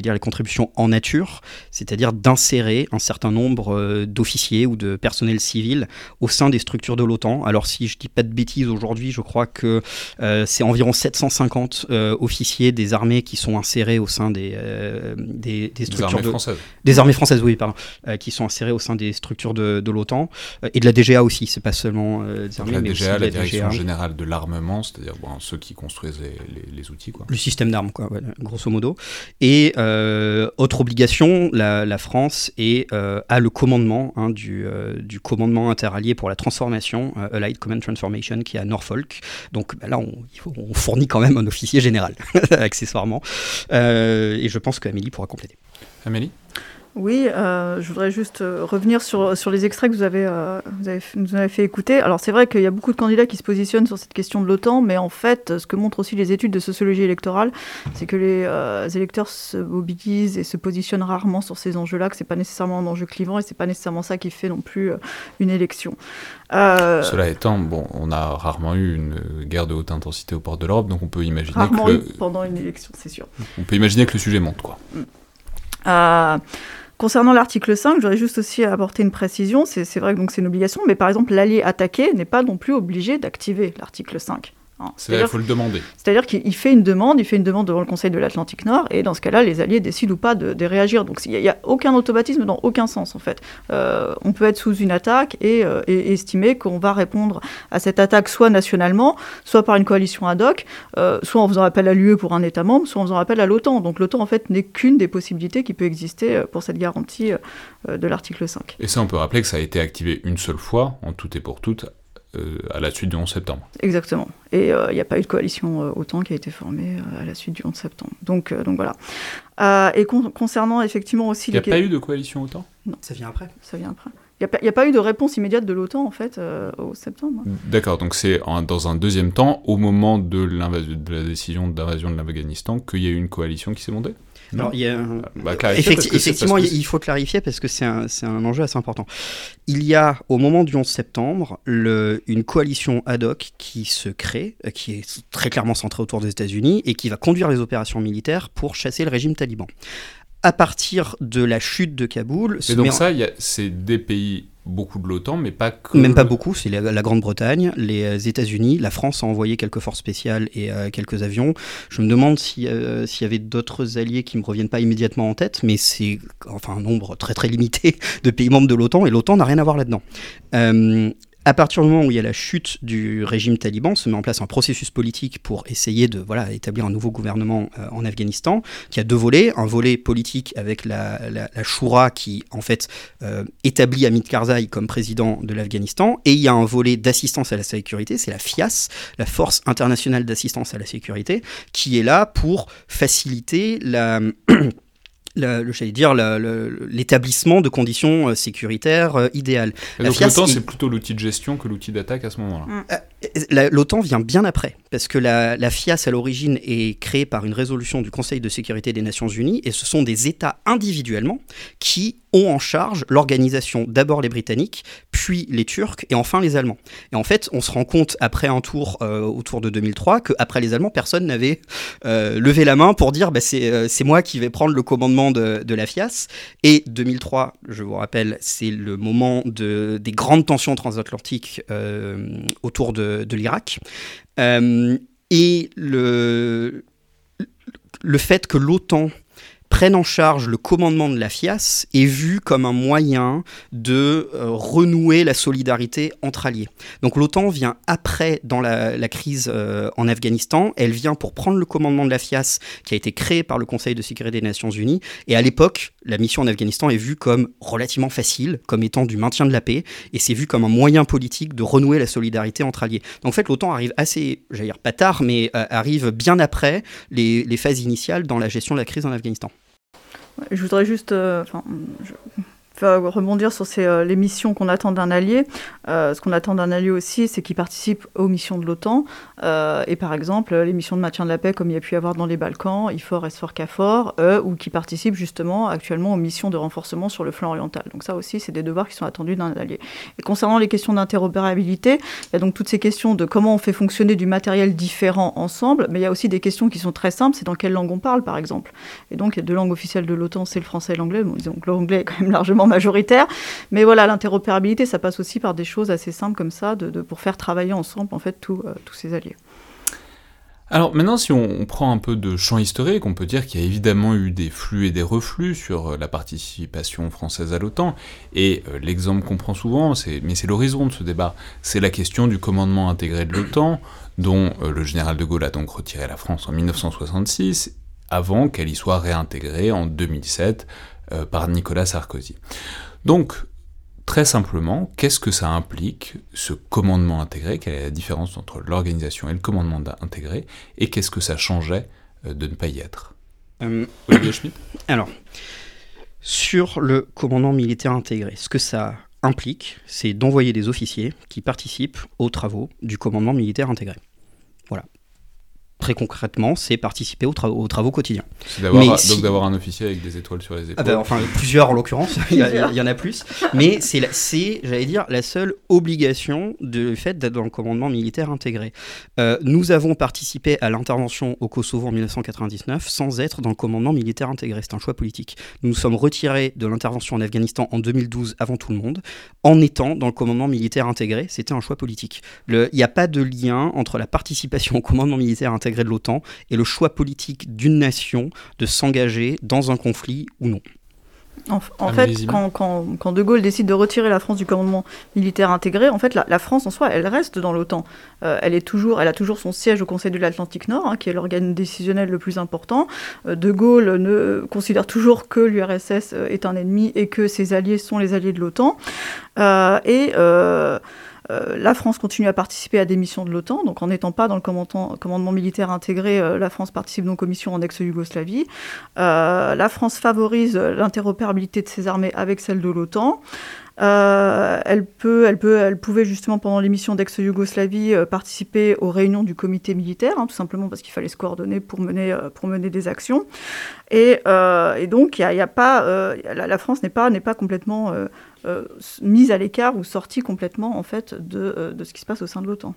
dire, les contributions en nature, c'est-à-dire d'insérer un certain nombre euh, d'officiers ou de personnel civil au sein des structures de l'OTAN. Alors si je dis pas de bêtises aujourd'hui, je crois que euh, c'est environ 750 euh, officiers des armées qui sont insérés au sein des, des, structures des armées françaises. Des armées françaises, oui, pardon, qui sont insérés au sein des structures de, de l'OTAN et de la DGA aussi. C'est pas seulement des armées, la DGA, la, Direction générale de l'armement, c'est-à-dire bon, ceux qui construisent les, les, outils, quoi. Le système d'armes, quoi, grosso modo. Et autre obligation, la, la France est euh, a le commandement hein, du, euh, du, commandement interallié pour la transformation, euh, Allied Command Transformation, qui est à Norfolk. Donc bah, là, on, on, fournit quand même un officier général, (laughs) accessoirement. et je pense qu'Amélie pourra compléter. Amélie? Oui, euh, je voudrais juste euh, revenir sur, sur les extraits que vous avez, euh, vous avez, nous avez fait écouter. Alors c'est vrai qu'il y a beaucoup de candidats qui se positionnent sur cette question de l'OTAN, mais en fait, ce que montrent aussi les études de sociologie électorale, c'est que les euh, électeurs se mobilisent et se positionnent rarement sur ces enjeux-là, que c'est pas nécessairement un enjeu clivant et c'est pas nécessairement ça qui fait non plus une élection. Cela étant, bon, on a rarement eu une guerre de haute intensité aux portes de l'Europe, donc on peut imaginer rarement que eu le, pendant une élection, c'est sûr. on peut imaginer que le sujet monte, quoi. Euh, Concernant l'article 5, je voudrais juste aussi apporter une précision. C'est vrai que c'est une obligation, mais par exemple, l'allié attaqué n'est pas non plus obligé d'activer l'article 5. Il C'est-à-dire faut le demander. c'est-à-dire qu'il il fait une demande, il fait une demande devant le Conseil de l'Atlantique Nord, et dans ce cas-là, les alliés décident ou pas de, de réagir. Donc il n'y a, aucun automatisme dans aucun sens, en fait. Euh, on peut être sous une attaque et, euh, et estimer qu'on va répondre à cette attaque soit nationalement, soit par une coalition ad hoc, euh, soit en faisant appel à l'UE pour un État membre, soit en faisant appel à l'OTAN. Donc l'OTAN, en fait, n'est qu'une des possibilités qui peut exister pour cette garantie de l'article 5. Et ça, on peut rappeler que ça a été activé une seule fois, en tout et pour toutes, euh, à la suite du 11 septembre. Exactement. Et il n'y a pas eu de coalition euh, OTAN qui a été formée euh, à la suite du 11 septembre. Donc, euh, donc voilà. Euh, et con- concernant effectivement aussi Il n'y a les pas eu de coalition autant? Ça vient après. Ça vient après. Il n'y a, pas eu de réponse immédiate de l'OTAN, en fait, euh, au septembre. D'accord, donc c'est dans un deuxième temps, au moment de, l'invasion- de la décision d'invasion de l'Afghanistan, qu'il y a eu une coalition qui s'est montée Non. Alors, il y a Bah, Effecti- effectivement, il faut clarifier parce que c'est un, un enjeu assez important. Il y a, au moment du 11 septembre, le- une coalition ad hoc qui se crée, euh, qui est très clairement centrée autour des États-Unis et qui va conduire les opérations militaires pour chasser le régime taliban. À partir de la chute de Kaboul, Et donc met ça, c'est des pays, beaucoup de l'OTAN, mais pas que... Même pas beaucoup, c'est la, Grande-Bretagne, les euh, États-Unis, la France a envoyé quelques forces spéciales et euh, quelques avions. Je me demande si, euh, s'il y avait d'autres alliés qui me reviennent pas immédiatement en tête, mais c'est enfin un nombre très très limité (laughs) de pays membres de l'OTAN et l'OTAN n'a rien à voir là-dedans. À partir du moment où il y a la chute du régime taliban, se met en place un processus politique pour essayer de voilà, établir un nouveau gouvernement euh, en Afghanistan, qui a deux volets. Un volet politique avec la, la, Shura qui, en fait, euh, établit Hamid Karzai comme président de l'Afghanistan. Et il y a un volet d'assistance à la sécurité, c'est la FIAS, la Force internationale d'assistance à la sécurité, qui est là pour faciliter la... (clears throat) le- j'allais dire le- l'établissement de conditions euh, sécuritaires euh, idéales. Et donc l'OTAN, il- c'est plutôt l'outil de gestion que l'outil d'attaque à ce moment-là. La- L'OTAN vient bien après, parce que la, FIAS à l'origine est créée par une résolution du Conseil de sécurité des Nations Unies, et ce sont des États individuellement qui ont en charge l'organisation d'abord les Britanniques, puis les Turcs, et enfin les Allemands. Et en fait, on se rend compte après un tour euh, autour de 2003 qu'après les Allemands, personne n'avait euh, levé la main pour dire bah, c'est euh, c'est moi qui vais prendre le commandement de, la FIAS. Et 2003, je vous rappelle, c'est le moment de, des grandes tensions transatlantiques autour de l'Irak. Euh, et le, le fait que l'OTAN prenne en charge le commandement de la FIAS est vu comme un moyen de euh, renouer la solidarité entre alliés. Donc l'OTAN vient après dans la, crise euh, en Afghanistan, elle vient pour prendre le commandement de la FIAS qui a été créé par le Conseil de sécurité des Nations Unies, et à l'époque, la mission en Afghanistan est vue comme relativement facile, comme étant du maintien de la paix, et c'est vu comme un moyen politique de renouer la solidarité entre alliés. Donc en fait, l'OTAN arrive assez, j'allais dire pas tard, mais euh, arrive bien après les phases initiales dans la gestion de la crise en Afghanistan. Je voudrais juste euh, enfin, rebondir sur euh, les missions qu'on attend d'un allié. Euh, ce qu'on attend d'un allié aussi, c'est qu'il participe aux missions de l'OTAN. Euh, et par exemple, les missions de maintien de la paix, comme il y a pu y avoir dans les Balkans, IFOR, SFOR, euh, ou qui participent justement actuellement aux missions de renforcement sur le flanc oriental. Donc ça aussi, c'est des devoirs qui sont attendus d'un allié. Et concernant les questions d'interopérabilité, il y a donc toutes ces questions de comment on fait fonctionner du matériel différent ensemble, mais il y a aussi des questions qui sont très simples, c'est dans quelle langue on parle, par exemple. Et donc, il y a deux langues officielles de l'OTAN, c'est le français et l'anglais. Que l'anglais est quand même (laughs) largement majoritaire. Mais voilà, l'interopérabilité, ça passe aussi par des choses assez simples comme ça, de, pour faire travailler ensemble, en fait, tous euh, tous ces alliés. Alors maintenant, si on, prend un peu de champ historique, on peut dire qu'il y a évidemment eu des flux et des reflux sur euh, la participation française à l'OTAN. Et euh, l'exemple qu'on prend souvent, mais c'est l'horizon de ce débat, c'est la question du commandement intégré de l'OTAN, dont le général de Gaulle a donc retiré la France en 1966, avant qu'elle y soit réintégrée en 2007 euh, par Nicolas Sarkozy. Donc, Très simplement, qu'est-ce que ça implique, ce commandement intégré? Quelle est la différence entre l'organisation et le commandement intégré? Et qu'est-ce que ça changeait euh, de ne pas y être? Euh, (coughs) Olivier Schmitt alors, Sur le commandement militaire intégré, ce que ça implique, c'est d'envoyer des officiers qui participent aux travaux du commandement militaire intégré. Voilà. Très concrètement, c'est participer aux, tra- aux travaux quotidiens. D'avoir- si- un officier avec des étoiles sur les épaules. Ah bah, enfin, plusieurs en l'occurrence, (laughs) il, y a- il y en a plus. Mais c'est, la- c'est, j'allais dire, la seule obligation du fait d'être dans le commandement militaire intégré. Euh, nous avons participé à l'intervention au Kosovo en 1999 sans être dans le commandement militaire intégré. C'est un choix politique. Nous nous sommes retirés de l'intervention en Afghanistan en 2012 avant tout le monde en étant dans le commandement militaire intégré. C'était un choix politique. Il n'y a pas de lien entre la participation au commandement militaire intégré de l'OTAN et le choix politique d'une nation de s'engager dans un conflit ou non. En, en Ah, fait, quand, quand- quand De Gaulle décide de retirer la France du commandement militaire intégré, en fait, la, la France en soi, elle reste dans l'OTAN. Euh, elle est toujours, elle a toujours son siège au Conseil de l'Atlantique Nord, hein, qui est l'organe décisionnel le plus important. Euh, de Gaulle ne considère toujours que l'URSS euh, est un ennemi et que ses alliés sont les alliés de l'OTAN. Euh, et euh, la France continue à participer à des missions de l'OTAN, donc en n'étant pas dans le commandement, militaire intégré, euh, la France participe donc aux missions en ex-Yougoslavie. Euh, la France favorise l'interopérabilité de ses armées avec celle de l'OTAN. Elle, peut, elle, peut, elle pouvait justement pendant les missions d'ex-Yougoslavie participer aux réunions du comité militaire, hein, tout simplement parce qu'il fallait se coordonner pour mener, pour mener des actions. Et, donc, a, pas, la, France n'est pas, complètement mise à l'écart ou sortie complètement en fait de, euh, de ce qui se passe au sein de l'OTAN.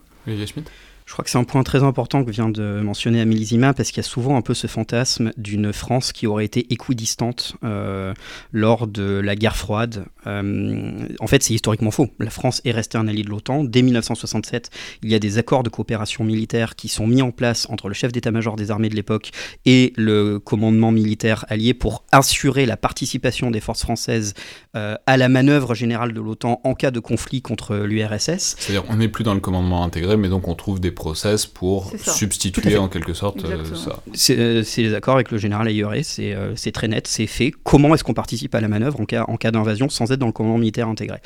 Je crois que c'est un point très important que vient de mentionner Amélie Zima, parce qu'il y a souvent un peu ce fantasme d'une France qui aurait été équidistante euh, lors de la guerre froide. Euh, en fait, c'est historiquement faux. La France est restée un allié de l'OTAN. Dès 1967, il y a des accords de coopération militaire qui sont mis en place entre le chef d'état-major des armées de l'époque et le commandement militaire allié pour assurer la participation des forces françaises euh, à la manœuvre générale de l'OTAN en cas de conflit contre l'URSS. C'est-à-dire, on n'est plus dans le commandement intégré, mais donc on trouve des process pour substituer en quelque sorte euh, Exactement. ça. C'est euh, c'est les accords avec le général Ayoret, c'est euh, c'est très net, c'est fait. Comment est-ce qu'on participe à la manœuvre en cas, en cas d'invasion sans être dans le commandement militaire intégré?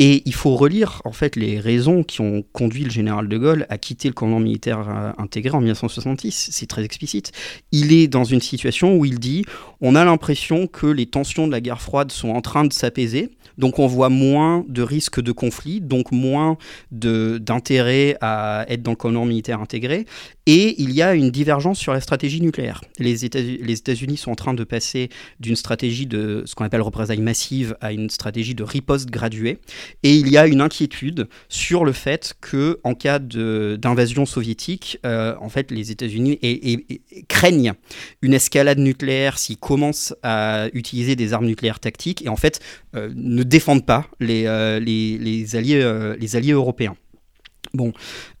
Et il faut relire en fait les raisons qui ont conduit le général de Gaulle à quitter le commandement militaire euh, intégré en 1966. C'est très explicite. Il est dans une situation où il dit on a l'impression que les tensions de la guerre froide sont en train de s'apaiser. Donc on voit moins de risques de conflit, donc moins d'intérêt à être dans le commandement militaire intégré. Et il y a une divergence sur la stratégie nucléaire. Les États- États-Unis sont en train de passer d'une stratégie de ce qu'on appelle représailles massive à une stratégie de riposte graduée. Et il y a une inquiétude sur le fait que, en cas d'invasion soviétique, euh, en fait, les États-Unis craignent une escalade nucléaire s'ils commencent à utiliser des armes nucléaires tactiques et en fait euh, défendent pas les, euh, les, les alliés, euh, les alliés européens. Bon,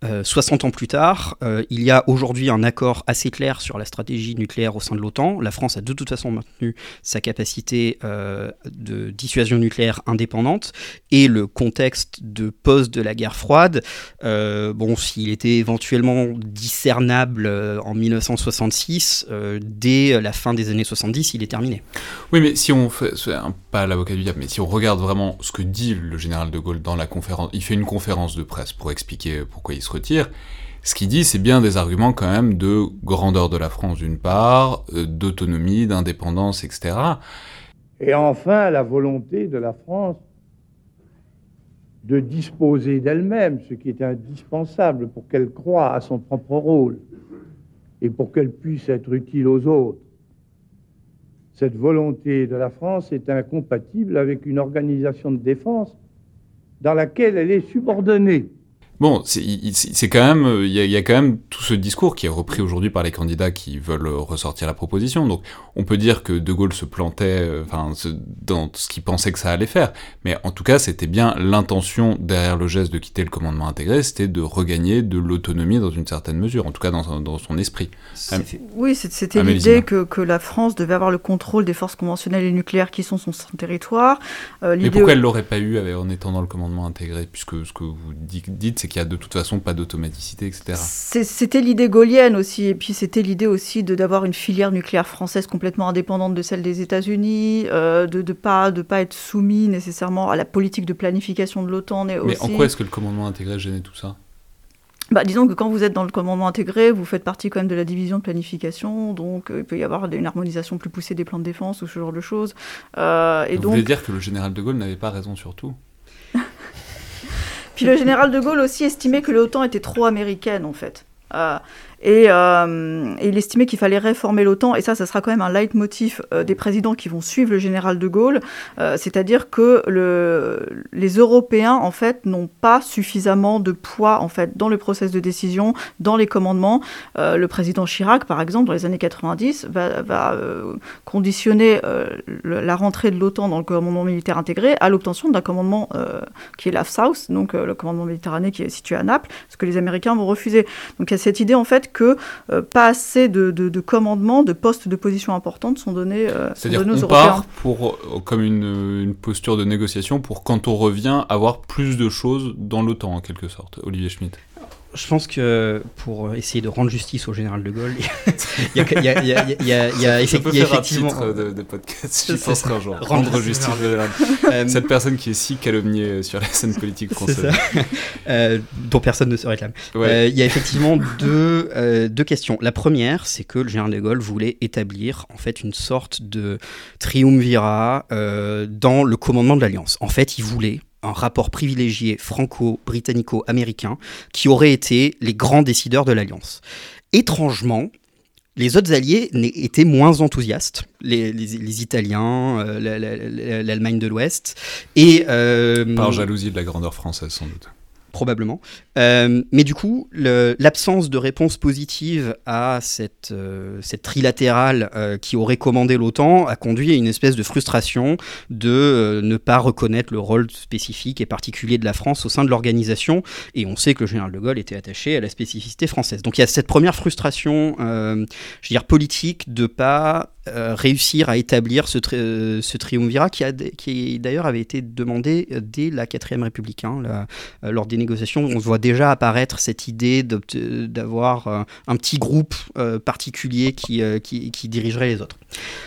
euh, 60 ans plus tard, euh, il y a aujourd'hui un accord assez clair sur la stratégie nucléaire au sein de l'OTAN. La France a de toute façon maintenu sa capacité euh, de dissuasion nucléaire indépendante et le contexte de pause de la guerre froide, euh, bon, s'il était éventuellement discernable euh, en 1966, euh, dès la fin des années 70, il est terminé. Oui, mais si on fait, un- pas l'avocat du diable, mais si on regarde vraiment ce que dit le général de Gaulle dans la conférence, il fait une conférence de presse pour expliquer pourquoi il se retire. Ce qu'il dit, c'est bien des arguments quand même de grandeur de la France d'une part, euh, d'autonomie, d'indépendance, etc. Et enfin, la volonté de la France de disposer d'elle-même, ce qui est indispensable pour qu'elle croie à son propre rôle et pour qu'elle puisse être utile aux autres. Cette volonté de la France est incompatible avec une organisation de défense dans laquelle elle est subordonnée. Bon, c'est quand même, euh, il y, a- il y a quand même tout ce discours qui est repris aujourd'hui par les candidats qui veulent euh, ressortir la proposition. Donc, on peut dire que De Gaulle se plantait, euh, enfin, dans ce qu'il pensait que ça allait faire. Mais en tout cas, c'était bien l'intention derrière le geste de quitter le commandement intégré, c'était de regagner de l'autonomie dans une certaine mesure, en tout cas dans, son- dans son esprit. Oui, c'était l'idée que, que la France devait avoir le contrôle des forces conventionnelles et nucléaires qui sont sur son territoire. Euh, Mais pourquoi elle l'aurait pas eu avec- en étant dans le commandement intégré Puisque ce que vous di- dites, c'est qu'il y a de toute façon pas d'automaticité, etc. C'était l'idée gaulienne aussi, et puis c'était l'idée aussi de d'avoir une filière nucléaire française complètement indépendante de celle des États-Unis, euh, de ne pas, de pas être soumis nécessairement à la politique de planification de l'OTAN. Mais, Mais aussi... en quoi est-ce que le commandement intégré gênait tout ça? Bah, disons que quand vous êtes dans le commandement intégré, vous faites partie quand même de la division de planification, donc euh, il peut y avoir une harmonisation plus poussée des plans de défense ou ce genre de choses. Euh, et vous donc... voulez dire que le général de Gaulle n'avait pas raison sur tout? Puis le général de Gaulle aussi estimait que l'OTAN était trop américaine en fait. Euh, euh, et, il estimait qu'il fallait réformer l'OTAN, et ça, ça sera quand même un leitmotiv euh, des présidents qui vont suivre le général de Gaulle, euh, c'est-à-dire que le, les Européens, en fait, n'ont pas suffisamment de poids, en fait, dans le processus de décision, dans les commandements. le président Chirac, par exemple, dans les années 90, va, conditionner la rentrée de l'OTAN dans le commandement militaire intégré à l'obtention d'un commandement qui est l'AF-South, donc le commandement méditerranéen qui est situé à Naples, ce que les Américains vont refuser. Donc il y a cette idée, en fait, que euh, pas assez de, de, commandements, de postes de position importantes sont donnés, euh, C'est-à-dire qu'on part pour, euh, comme une, une, posture de négociation pour, quand on revient, avoir plus de choses dans l'OTAN, en quelque sorte. Olivier Schmitt je pense que pour essayer de rendre justice au général de Gaulle, (laughs) il y a, y a, y y effectivement. Un titre de, de podcast, je pense qu'un jour. Rendre justice au général. Cette personne qui est si calomniée sur la scène politique française. (laughs) euh, dont personne ne se réclame. Ouais. Euh, il y a effectivement deux, euh, deux questions. La première, c'est que le général de Gaulle voulait établir en fait une sorte de triumvirat dans le commandement de l'Alliance. En fait, il voulait un rapport privilégié franco-britannico-américain qui aurait été les grands décideurs de l'Alliance. Étrangement, les autres alliés étaient moins enthousiastes, les, Italiens, euh, l'Allemagne de l'Ouest. Et, euh, Par jalousie de la grandeur française, sans doute probablement. Euh, mais du coup, l'absence de réponse positive à cette, euh, cette trilatérale euh, qui aurait commandé l'OTAN a conduit à une espèce de frustration de ne pas reconnaître le rôle spécifique et particulier de la France au sein de l'organisation. Et on sait que le général de Gaulle était attaché à la spécificité française. Donc il y a cette première frustration, je veux dire, politique de pas réussir à établir ce, triumvirat qui, qui d'ailleurs avait été demandé dès la 4ème République, hein, lors des négociations, on voit déjà apparaître cette idée d'avoir euh, un petit groupe euh, particulier euh, qui, qui, dirigerait les autres.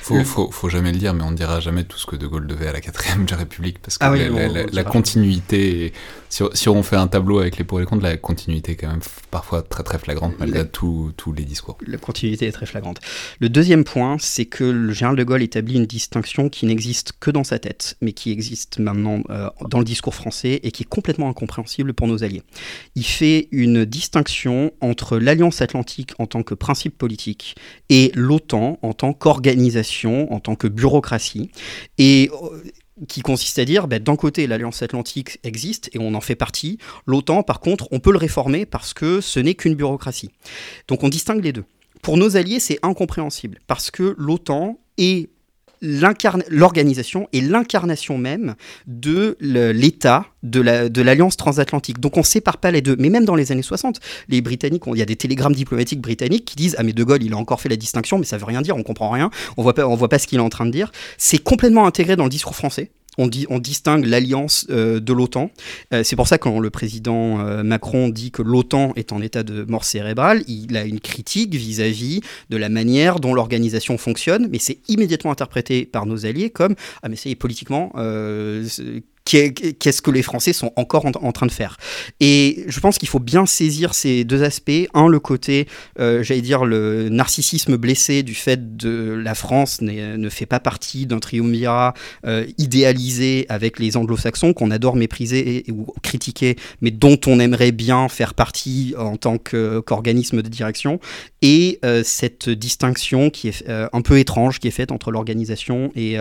Faut, faut, faut, jamais le dire, mais on ne dira jamais tout ce que De Gaulle devait à la 4ème (laughs) République, parce que ah la, continuité, si, si, on fait un tableau avec les pour et les contre, la continuité est quand même parfois très très flagrante malgré tous les discours. La continuité est très flagrante. Le deuxième point, c'est que le général de Gaulle établit une distinction qui n'existe que dans sa tête, mais qui existe maintenant dans le discours français et qui est complètement incompréhensible pour nos alliés. Il fait une distinction entre l'Alliance atlantique en tant que principe politique et l'OTAN en tant qu'organisation, en tant que bureaucratie. Et euh, qui consiste à dire, ben, d'un côté, l'Alliance Atlantique existe et on en fait partie. L'OTAN, par contre, on peut le réformer parce que ce n'est qu'une bureaucratie. Donc on distingue les deux. Pour nos alliés, c'est incompréhensible parce que l'OTAN est l'organisation et l'incarnation même de l'État de l'Alliance transatlantique. Donc on sépare pas les deux. Mais même dans les années 60, les Britanniques, il y a des télégrammes diplomatiques britanniques qui disent Ah, mais De Gaulle, il a encore fait la distinction, mais ça veut rien dire, on comprend rien, on voit pas, on voit pas ce qu'il est en train de dire. C'est complètement intégré dans le discours français on, dit, on distingue l'alliance euh, de l'OTAN. Euh, c'est pour ça que quand le président euh, Macron dit que l'OTAN est en état de mort cérébrale, il a une critique vis-à-vis de la manière dont l'organisation fonctionne, mais c'est immédiatement interprété par nos alliés comme ah mais c'est politiquement qu'est-ce que les Français sont encore en, train de faire. Et je pense qu'il faut bien saisir ces deux aspects. Un, le côté, euh, j'allais dire, le narcissisme blessé du fait de la France ne fait pas partie d'un triumvirat euh, idéalisé avec les anglo-saxons qu'on adore mépriser ou critiquer, mais dont on aimerait bien faire partie en tant qu'organisme de direction. Et euh, cette distinction qui est un peu étrange qui est faite entre l'organisation et,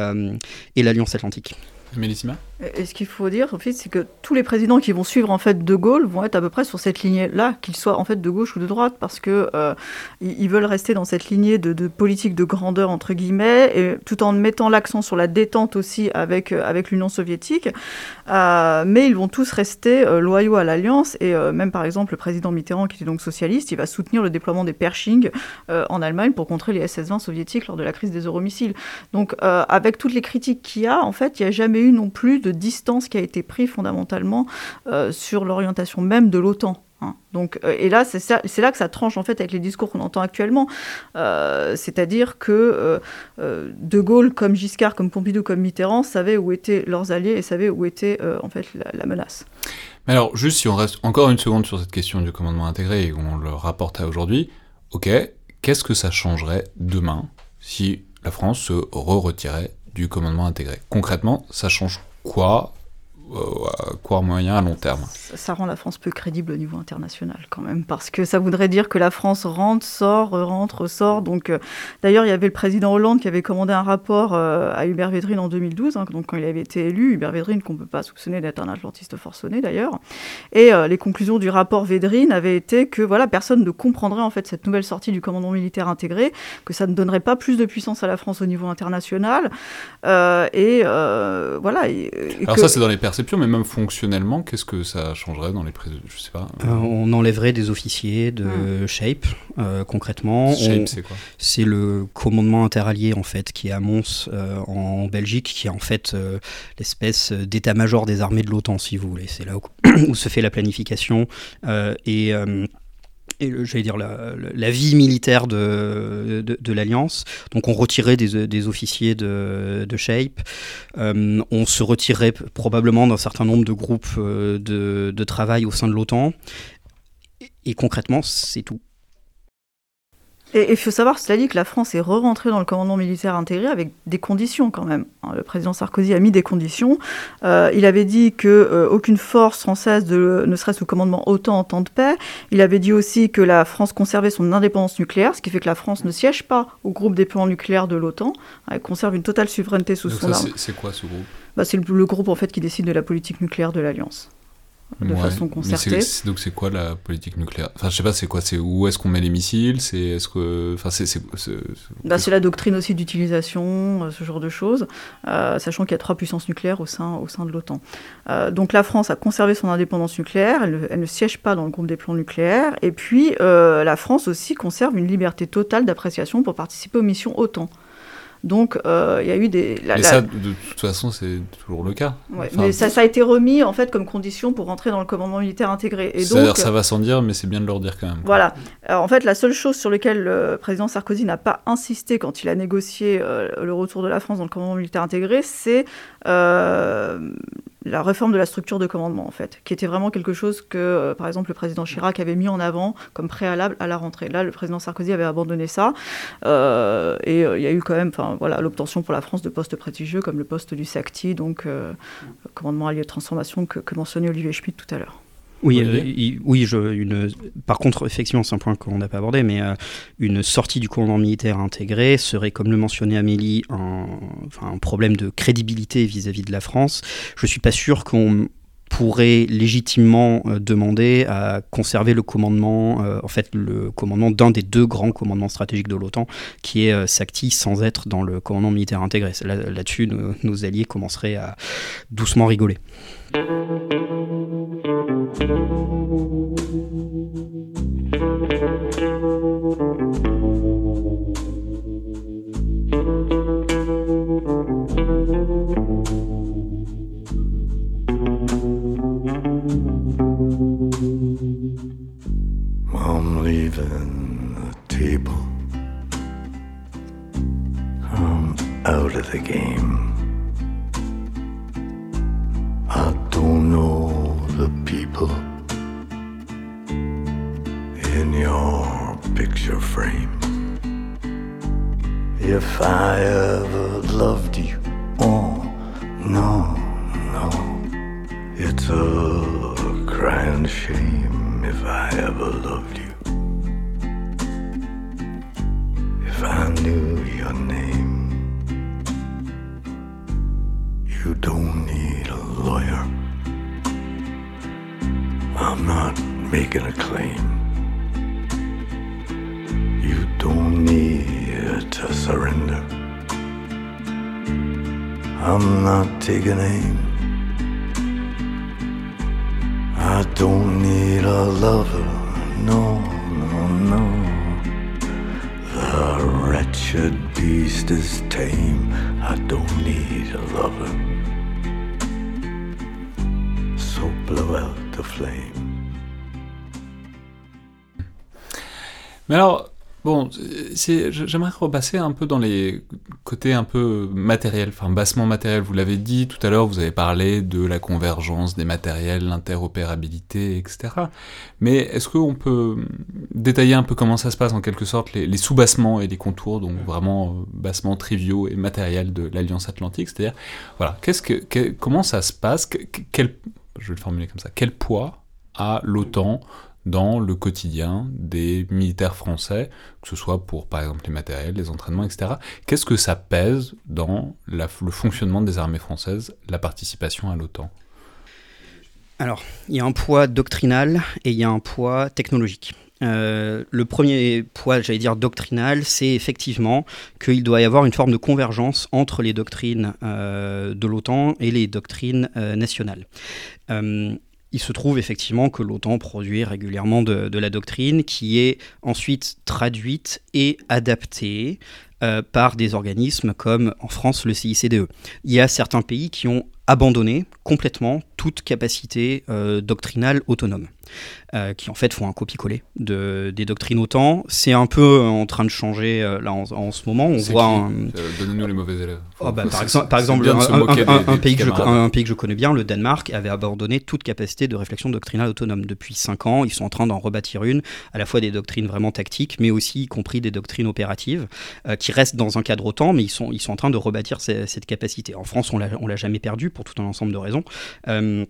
et l'Alliance Atlantique. Mélissima? Et ce qu'il faut dire, en fait, c'est que tous les présidents qui vont suivre en fait De Gaulle vont être à peu près sur cette lignée-là, qu'ils soient en fait de gauche ou de droite, parce que euh, ils veulent rester dans cette lignée de, politique de grandeur entre guillemets, et tout en mettant l'accent sur la détente aussi avec euh, avec l'Union soviétique. Euh, mais ils vont tous rester loyaux à l'alliance, et même par exemple le président Mitterrand, qui était donc socialiste, il va soutenir le déploiement des Pershing en Allemagne pour contrer les SS-20 soviétiques lors de la crise des euromissiles. Donc avec toutes les critiques qu'il y a, en fait, il n'y a jamais eu non plus de distance qui a été prise fondamentalement euh, sur l'orientation même de l'OTAN. Hein. Donc, euh, et là, c'est là que ça tranche en fait avec les discours qu'on entend actuellement. Euh, c'est-à-dire que De Gaulle, comme Giscard, comme Pompidou, comme Mitterrand, savaient où étaient leurs alliés et savaient où était en fait la, menace. Mais alors, juste si on reste encore une seconde sur cette question du commandement intégré et qu'on le rapporte à aujourd'hui, ok, qu'est-ce que ça changerait demain si la France se re-retirait du commandement intégré? Concrètement, ça change quoi à court, moyen, à long terme. Ça, rend la France peu crédible au niveau international quand même, parce que ça voudrait dire que la France rentre, sort, rentre, sort. Donc, euh, d'ailleurs, il y avait le président Hollande qui avait commandé un rapport euh, à Hubert Védrine en 2012, hein, donc quand il avait été élu, Hubert Védrine qu'on ne peut pas soupçonner d'être un atlantiste forcené d'ailleurs. Et euh, les conclusions du rapport Védrine avaient été que voilà, personne ne comprendrait en fait cette nouvelle sortie du commandement militaire intégré, que ça ne donnerait pas plus de puissance à la France au niveau international. et voilà. Alors ça, c'est dans les perceptions mais même fonctionnellement, qu'est-ce que ça changerait dans les prises Je sais pas. Euh, on enlèverait des officiers de hmm. Shape, euh, concrètement. Shape, c'est quoi? C'est le commandement interallié, en fait, qui est à Mons, euh, en Belgique, qui est en fait l'espèce d'état-major des armées de l'OTAN, si vous voulez. C'est là où, (coughs) se fait la planification et j'allais dire la, vie militaire de, de, l'Alliance. Donc on retirait des, des officiers de, de Shape, euh, on se retirait probablement d'un certain nombre de groupes euh, de, de travail au sein de l'OTAN, et concrètement c'est tout. Et il faut savoir, cela dit, que la France est re-rentrée dans le commandement militaire intégré avec des conditions quand même. Hein, le président Sarkozy a mis des conditions. Euh, il avait dit que euh, aucune force française de, ne serait sous commandement OTAN en temps de paix. Il avait dit aussi que la France conservait son indépendance nucléaire, ce qui fait que la France ne siège pas au groupe des plans nucléaires de l'OTAN. Elle conserve une totale souveraineté sous son arme. C'est quoi ce groupe? Bah, C'est le, le, groupe en fait qui décide de la politique nucléaire de l'Alliance de façon concertée. donc c'est quoi la politique nucléaire? Enfin je sais pas c'est quoi? C'est où est-ce qu'on met les missiles? C'est est-ce que enfin c'est c'est bah, la doctrine aussi d'utilisation euh, ce genre de choses euh, sachant qu'il y a trois puissances nucléaires au sein au sein de l'OTAN. Euh, donc la France a conservé son indépendance nucléaire elle, elle, ne siège pas dans le groupe des plans nucléaires et puis la France aussi conserve une liberté totale d'appréciation pour participer aux missions OTAN. Donc, euh, il y a eu des. mais ça, de toute façon, c'est toujours le cas. mais ça, ça, a été remis en fait comme condition pour rentrer dans le commandement militaire intégré. Et donc, ça va sans dire, mais c'est bien de leur dire quand même. Voilà. Alors, en fait, la seule chose sur laquelle le président Sarkozy n'a pas insisté quand il a négocié euh, le retour de la France dans le commandement militaire intégré, c'est euh, la réforme de la structure de commandement, en fait, qui était vraiment quelque chose que, euh, par exemple, le président Chirac avait mis en avant comme préalable à la rentrée. Là, le président Sarkozy avait abandonné ça, euh, et euh, il y a eu quand même, voilà, l'obtention pour la France de postes prestigieux comme le poste du SACTI, donc commandement allié de transformation que, que mentionnait Olivier Schmitt tout à l'heure. Oui, euh, oui je, une, par contre, effectivement, c'est un point qu'on n'a pas abordé, mais euh, une sortie du commandement militaire intégré serait, comme le mentionnait Amélie, un, enfin, un problème de crédibilité vis-à-vis de la France. Je ne suis pas sûr qu'on pourrait légitimement euh, demander à conserver le commandement, en fait, le commandement d'un des deux grands commandements stratégiques de l'OTAN, qui est SACTI, sans être dans le commandement militaire intégré. Là-dessus, nos alliés commenceraient à doucement rigoler. Leaving the table. I'm out of the game. I don't know the people in your picture frame. If I ever loved you, oh no, no, it's a crying shame if I ever loved you. I knew your name, you don't need a lawyer. I'm not making a claim. You don't need to surrender. I'm not taking aim. I don't need a lover, no, no, no should beast is tame. I don't need a lover. So blow out the flame. Men ja, bon, j'aimerais repasser un peu dans les côtés un peu matériels, enfin bassement matériel. Vous l'avez dit tout à l'heure, vous avez parlé de la convergence des matériels, l'interopérabilité, etc. Mais est-ce qu'on peut détailler un peu comment ça se passe en quelque sorte, les, les sous-bassements et les contours, donc vraiment euh, bassements triviaux et matériels de l'Alliance Atlantique? C'est-à-dire, voilà, qu'est-ce que, que- comment ça se passe? Que- que- quel, Je vais le formuler comme ça. Quel poids a l'OTAN dans le quotidien des militaires français, que ce soit pour par exemple les matériels, les entraînements, etc. Qu'est-ce que ça pèse dans le fonctionnement des armées françaises, la participation à l'OTAN? Alors, il y a un poids doctrinal et il y a un poids technologique. Euh, le premier poids, j'allais dire doctrinal, c'est effectivement qu'il doit y avoir une forme de convergence entre les doctrines euh, de l'OTAN et les doctrines euh, nationales. Il se trouve effectivement que l'OTAN produit régulièrement de, de la doctrine qui est ensuite traduite et adaptée euh, par des organismes comme en France le CICDE. Il y a certains pays qui ont abandonné complètement toute capacité euh, doctrinale autonome, euh, qui en fait font un copier-coller de, des doctrines OTAN. C'est un peu en train de changer euh, là en, en ce moment. On voit un, Euh, Donnez-nous les mauvais élèves. Oh, bah, par, exemple, par un, des- des pays que je, un pays que je connais bien, le Danemark, avait abandonné toute capacité de réflexion doctrinale autonome. Depuis 5 ans, ils sont en train d'en rebâtir une, à la fois des doctrines vraiment tactiques, mais aussi y compris des doctrines opératives, euh, qui restent dans un cadre OTAN, mais ils sont, ils sont en train de rebâtir cette capacité. En France, on l'a on l'a jamais perdu pour tout un ensemble de raisons. Euh,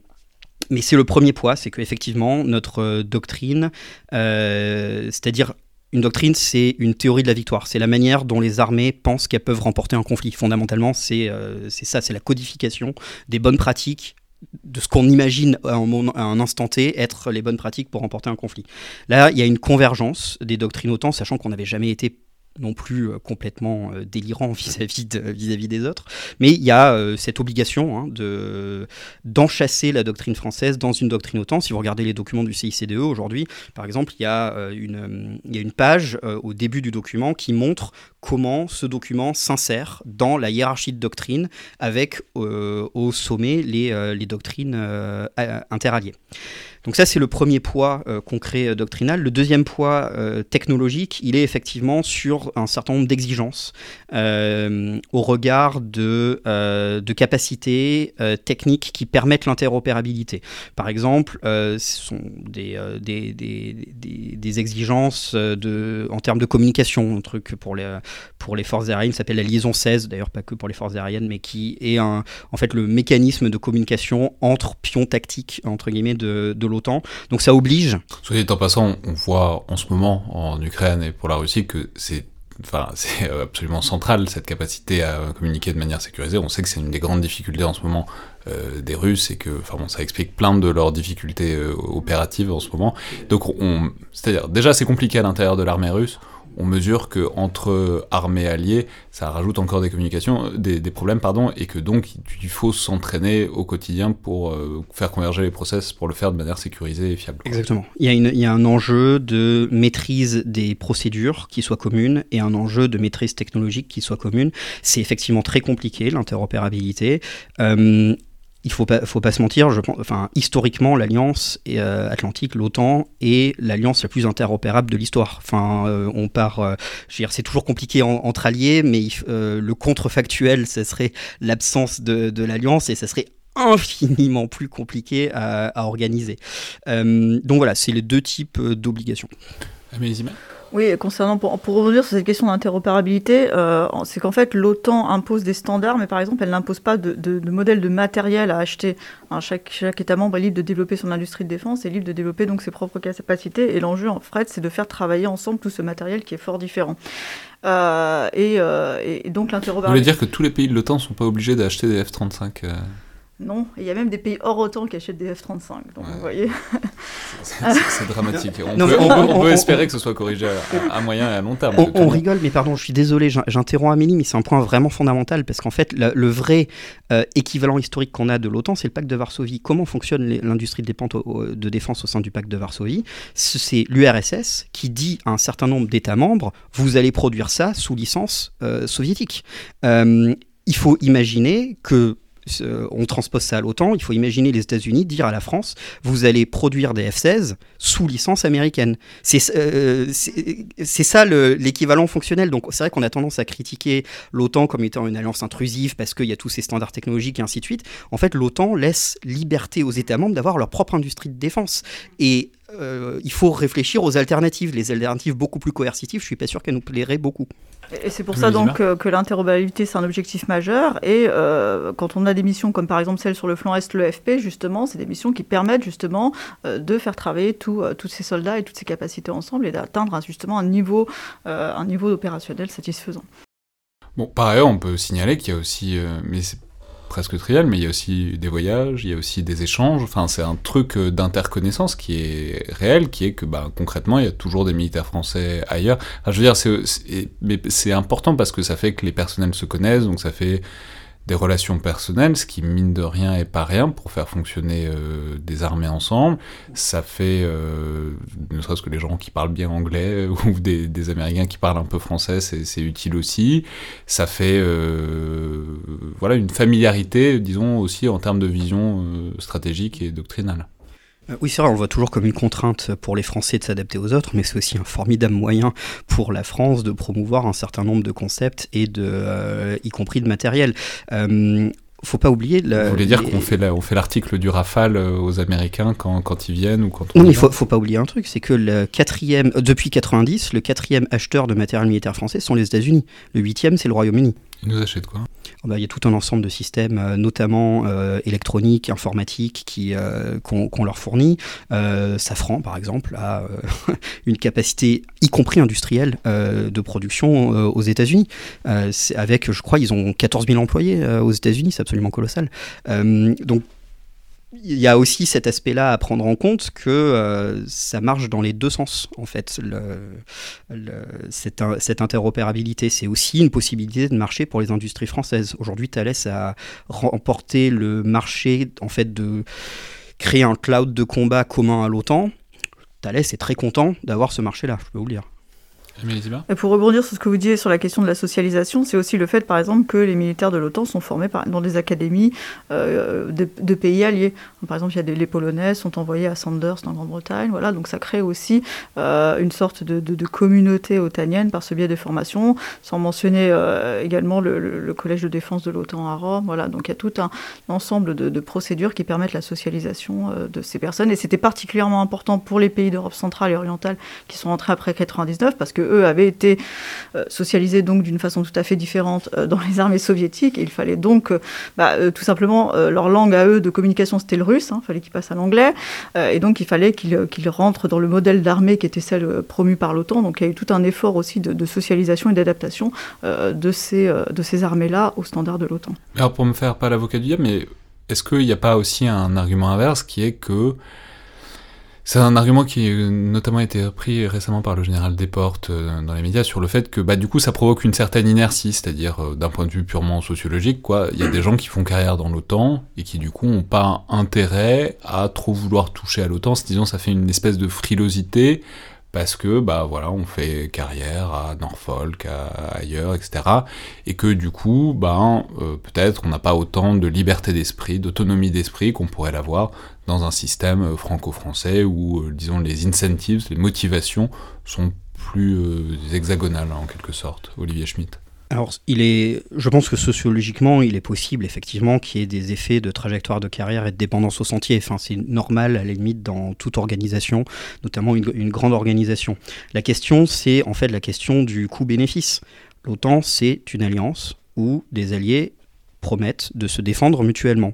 mais c'est le premier poids, c'est qu'effectivement, notre euh, doctrine, euh, c'est-à-dire une doctrine, c'est une théorie de la victoire. C'est la manière dont les armées pensent qu'elles peuvent remporter un conflit. Fondamentalement, c'est ça, c'est la codification des bonnes pratiques de ce qu'on imagine à un, un instant T être les bonnes pratiques pour remporter un conflit. Là, il y a une convergence des doctrines OTAN, sachant qu'on n'avait jamais été non plus euh, complètement euh, délirant (laughs) vis-à-vis vis-à-vis des autres, mais il y a euh, cette obligation hein, de la doctrine française dans une doctrine OTAN. Si vous regardez les documents du CICDE aujourd'hui, par exemple, il y a, une, il une page au début du document qui montre comment ce document s'insère dans la hiérarchie de doctrine avec au sommet les, les doctrines interalliées. Donc ça, c'est le premier poids euh, concret euh, doctrinal. Le deuxième poids euh, technologique, il est effectivement sur un certain nombre d'exigences euh, au regard de, euh, de capacités euh, techniques qui permettent l'interopérabilité. Par exemple, euh, ce sont des, euh, des, des, des- exigences euh, de, en termes de communication, un truc pour les, pour les forces aériennes, s'appelle la liaison 16, d'ailleurs pas que pour les forces aériennes, mais qui est un, en fait le mécanisme de communication entre pions tactiques, entre guillemets, de, de Donc ça oblige Soit dit en passant, on voit en ce moment en Ukraine et pour la Russie que c'est enfin, (laughs) c'est absolument central cette capacité à communiquer de manière sécurisée. On sait que c'est une des grandes difficultés en ce moment euh, des Russes et que enfin bon, ça explique plein de leurs difficultés euh, opératives en ce moment. Donc on, c'est-à-dire déjà c'est compliqué à l'intérieur de l'armée russe. On mesure que entre armées alliées, ça rajoute encore des communications, euh, des, problèmes pardon, et que donc il faut s'entraîner au quotidien pour euh, faire converger les process pour le faire de manière sécurisée et fiable. Exactement. Il y, a une- il y a un enjeu de maîtrise des procédures qui soit commune et un enjeu de maîtrise technologique qui soit commune. C'est effectivement très compliqué, l'interopérabilité. Euh, il faut pas, faut pas se mentir, je pense, enfin, historiquement, l'Alliance euh, Atlantique, l'OTAN, est l'alliance la plus interopérable de l'histoire. Enfin, euh, on part, euh, c'est toujours compliqué en- entre alliés, mais le contrefactuel, ce serait l'absence de, l'alliance et ça serait infiniment plus compliqué à, organiser. Donc voilà, c'est les deux types d'obligations. Oui, concernant, pour, pour revenir sur cette question d'interopérabilité, euh, c'est qu'en fait, l'OTAN impose des standards, mais par exemple, elle n'impose pas de, de, de modèle de matériel à acheter. Hein, chaque, chaque État membre est libre de développer son industrie de défense et libre de développer donc ses propres capacités. Et l'enjeu, en fait, c'est de faire travailler ensemble tout ce matériel qui est fort différent. Euh, et, euh, et donc Vous voulez l'interopérabilité. dire que tous les pays de l'OTAN ne sont pas obligés d'acheter des F-35 euh, Non, et il y a même des pays hors OTAN qui achètent des F-35. Donc Ouais. vous voyez. C'est dramatique. On Non, peut, mais on on- peut- on on- peut on- espérer que ce soit corrigé à, à moyen et à long terme. On, rigole, mais pardon, je suis désolé, j'in- j'interromps Amélie, mais c'est un point vraiment fondamental parce qu'en fait, le, le vrai euh, équivalent historique qu'on a de l'OTAN, c'est le pacte de Varsovie. Comment fonctionne l'industrie de, défense au sein du pacte de Varsovie? Ce- C'est l'URSS qui dit à un certain nombre d'États membres vous allez produire ça sous licence euh, soviétique. Euh, il faut imaginer que on transpose ça à l'OTAN, il faut imaginer les États-Unis dire à la France vous allez produire des F-16 sous licence américaine. C'est euh, ça le- l'équivalent fonctionnel. Donc c'est vrai qu'on a tendance à critiquer l'OTAN comme étant une alliance intrusive parce qu'il y a tous ces standards technologiques et ainsi de suite. En fait, l'OTAN laisse liberté aux États membres d'avoir leur propre industrie de défense. Et euh, il faut réfléchir aux alternatives. Les alternatives beaucoup plus coercitives, je suis pas sûr qu'elles nous plairaient beaucoup. Et c'est pour ça donc euh, que l'interopérabilité c'est un objectif majeur et euh, quand on a des missions comme par exemple celle sur le flanc est, le FP justement, c'est des missions qui permettent justement euh, de faire travailler euh, tous ces soldats et toutes ces capacités ensemble et d'atteindre justement un niveau, un niveau opérationnel satisfaisant. Bon, par ailleurs, on peut signaler qu'il y a aussi, mais c'est presque trivial, mais il y a aussi des voyages, il y a aussi des échanges. Enfin, c'est un truc euh, d'interconnaissance qui est réel, qui est que, bah, concrètement, il y a toujours des militaires français ailleurs. Je veux dire, c'est important parce que ça fait que les personnels se connaissent, donc ça fait des relations personnelles, ce qui mine de rien est pas rien pour faire fonctionner euh, des armées ensemble. Ça fait, euh, ne serait-ce que les gens qui parlent bien anglais (laughs) ou des, des Américains qui parlent un peu français, c'est c'est utile aussi. Ça fait, euh, voilà, une familiarité, disons aussi en termes de vision euh, stratégique et doctrinale. Euh, Oui, c'est vrai, on le voit toujours comme une contrainte pour les Français de s'adapter aux autres, mais c'est aussi un formidable moyen pour la France de promouvoir un certain nombre de concepts et de, euh, y compris de matériel. Euh, faut pas oublier. la- Vous voulez dire les- qu'on fait la- on fait l'article du Rafale euh, aux Américains quand, quand ils viennent ou quand on Oui, il faut, faut pas oublier un truc, c'est que le quatrième, depuis 90, le quatrième acheteur de matériel militaire français sont les États-Unis. Le huitième, c'est le Royaume-Uni. Ils nous achètent quoi Oh bah, Il y a tout un ensemble de systèmes, euh, notamment euh, électroniques, informatiques, qui, euh, qu'on, leur fournit. Euh, Safran, par exemple, a (laughs) une capacité, y compris industrielle, de production aux États-Unis. Avec, je crois, ils ont 14 000 employés aux États-Unis, c'est absolument colossal. Donc, il y a aussi cet aspect-là à prendre en compte que euh, ça marche dans les deux sens, en fait. Cette interopérabilité, c'est aussi une possibilité de marché pour les industries françaises. Aujourd'hui, Thales a remporté le marché, en fait, de créer un cloud de combat commun à l'OTAN. Thales est très content d'avoir ce marché-là, je peux vous le dire. Pour rebondir sur ce que vous disiez sur la question de la socialisation, c'est aussi le fait, par exemple, que les militaires de l'OTAN sont formés dans des académies euh, de, pays alliés. Par exemple, il y a les Polonais sont envoyés à Sandhurst en Grande-Bretagne. Voilà, donc ça crée aussi euh, une sorte de, communauté otanienne par ce biais des formations, sans mentionner euh, également le, collège de défense de l'OTAN à Rome. Voilà, donc il y a tout un ensemble de, procédures qui permettent la socialisation de ces personnes. Et c'était particulièrement important pour les pays d'Europe centrale et orientale qui sont entrés après 99 parce que eux avaient été euh, socialisés donc d'une façon tout à fait différente euh, dans les armées soviétiques. Il fallait donc euh, bah, tout simplement leur langue à eux de communication c'était le russe, il fallait qu'ils passent à l'anglais. Et donc il fallait qu'ils rentrent dans le modèle d'armée qui était celle promue par l'OTAN. Donc il y a eu tout un effort aussi de, socialisation et d'adaptation de ces, de ces armées-là aux standards de l'OTAN. Alors pour me faire pas l'avocat du diable, mais est-ce qu'il n'y a pas aussi un argument inverse qui est que c'est un argument qui a notamment été repris récemment par le général Desportes euh, dans les médias sur le fait que bah du coup ça provoque une certaine inertie, c'est-à-dire euh, d'un point de vue purement sociologique quoi, il y a des gens qui font carrière dans l'OTAN et qui du coup ont pas intérêt à trop vouloir toucher à l'OTAN, c'est disons ça fait une espèce de frilosité parce que bah voilà on fait carrière à Norfolk, à, ailleurs, etc. Et que du coup bah euh, peut-être on n'a pas autant de liberté d'esprit, d'autonomie d'esprit qu'on pourrait l'avoir dans un système euh, franco-français où euh, disons les incentives, les motivations sont plus euh, hexagonales en quelque sorte. Olivier Schmitt. Alors, il est, je pense que sociologiquement, il est possible effectivement qu'il y ait des effets de trajectoire de carrière et de dépendance au sentier. Enfin, c'est normal à la limite dans toute organisation, notamment une, grande organisation. La question, c'est en fait la question du coût-bénéfice. L'OTAN, c'est une alliance où des alliés promettent de se défendre mutuellement.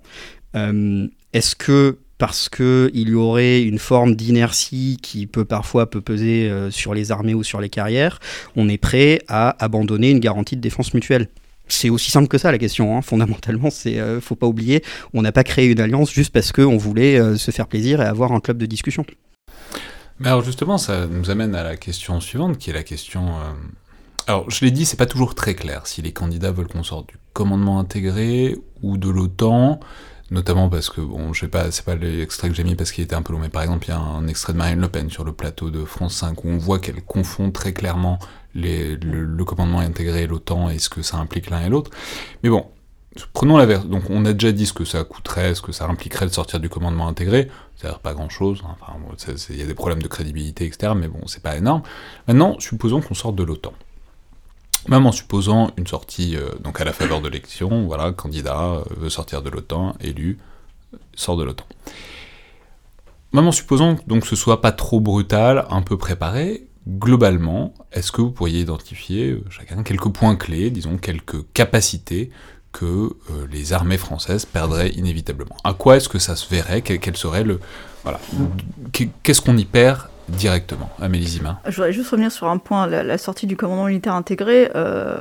Est-ce que parce qu'il y aurait une forme d'inertie qui peut parfois peser euh, sur les armées ou sur les carrières, on est prêt à abandonner une garantie de défense mutuelle. C'est aussi simple que ça la question. hein. Fondamentalement, c'est euh, faut pas oublier, on n'a pas créé une alliance juste parce qu'on voulait euh, se faire plaisir et avoir un club de discussion. Mais alors justement, ça nous amène à la question suivante, qui est la question. Alors, je l'ai dit, c'est pas toujours très clair si les candidats veulent qu'on sorte du commandement intégré ou de l'OTAN, notamment parce que bon, je sais pas, c'est pas l'extrait que j'ai mis parce qu'il était un peu long, mais par exemple, il y a un extrait de Marine Le Pen sur le plateau de France 5 où on voit qu'elle confond très clairement le, commandement intégré et l'OTAN et ce que ça implique l'un et l'autre. Mais bon, prenons la version. Donc, on a déjà dit ce que ça coûterait, ce que ça impliquerait de sortir du commandement intégré. C'est-à-dire pas grand-chose. hein. Enfin, il y a des problèmes de crédibilité, etc. Mais bon, c'est pas énorme. Maintenant, supposons qu'on sorte de l'OTAN. Même en supposant une sortie euh, donc à la faveur de l'élection, voilà, candidat euh, veut sortir de l'OTAN, élu, euh, sort de l'OTAN. Même en supposant donc que ce soit pas trop brutal, un peu préparé, globalement, est-ce que vous pourriez identifier euh, chacun quelques points clés, disons quelques capacités que les armées françaises perdraient inévitablement? À quoi est-ce que ça se verrait? Quel, serait le voilà Qu'est- Qu'est-ce qu'on y perd directement Amélie Zima Je voudrais juste revenir sur un point, la, sortie du commandement militaire intégré, euh,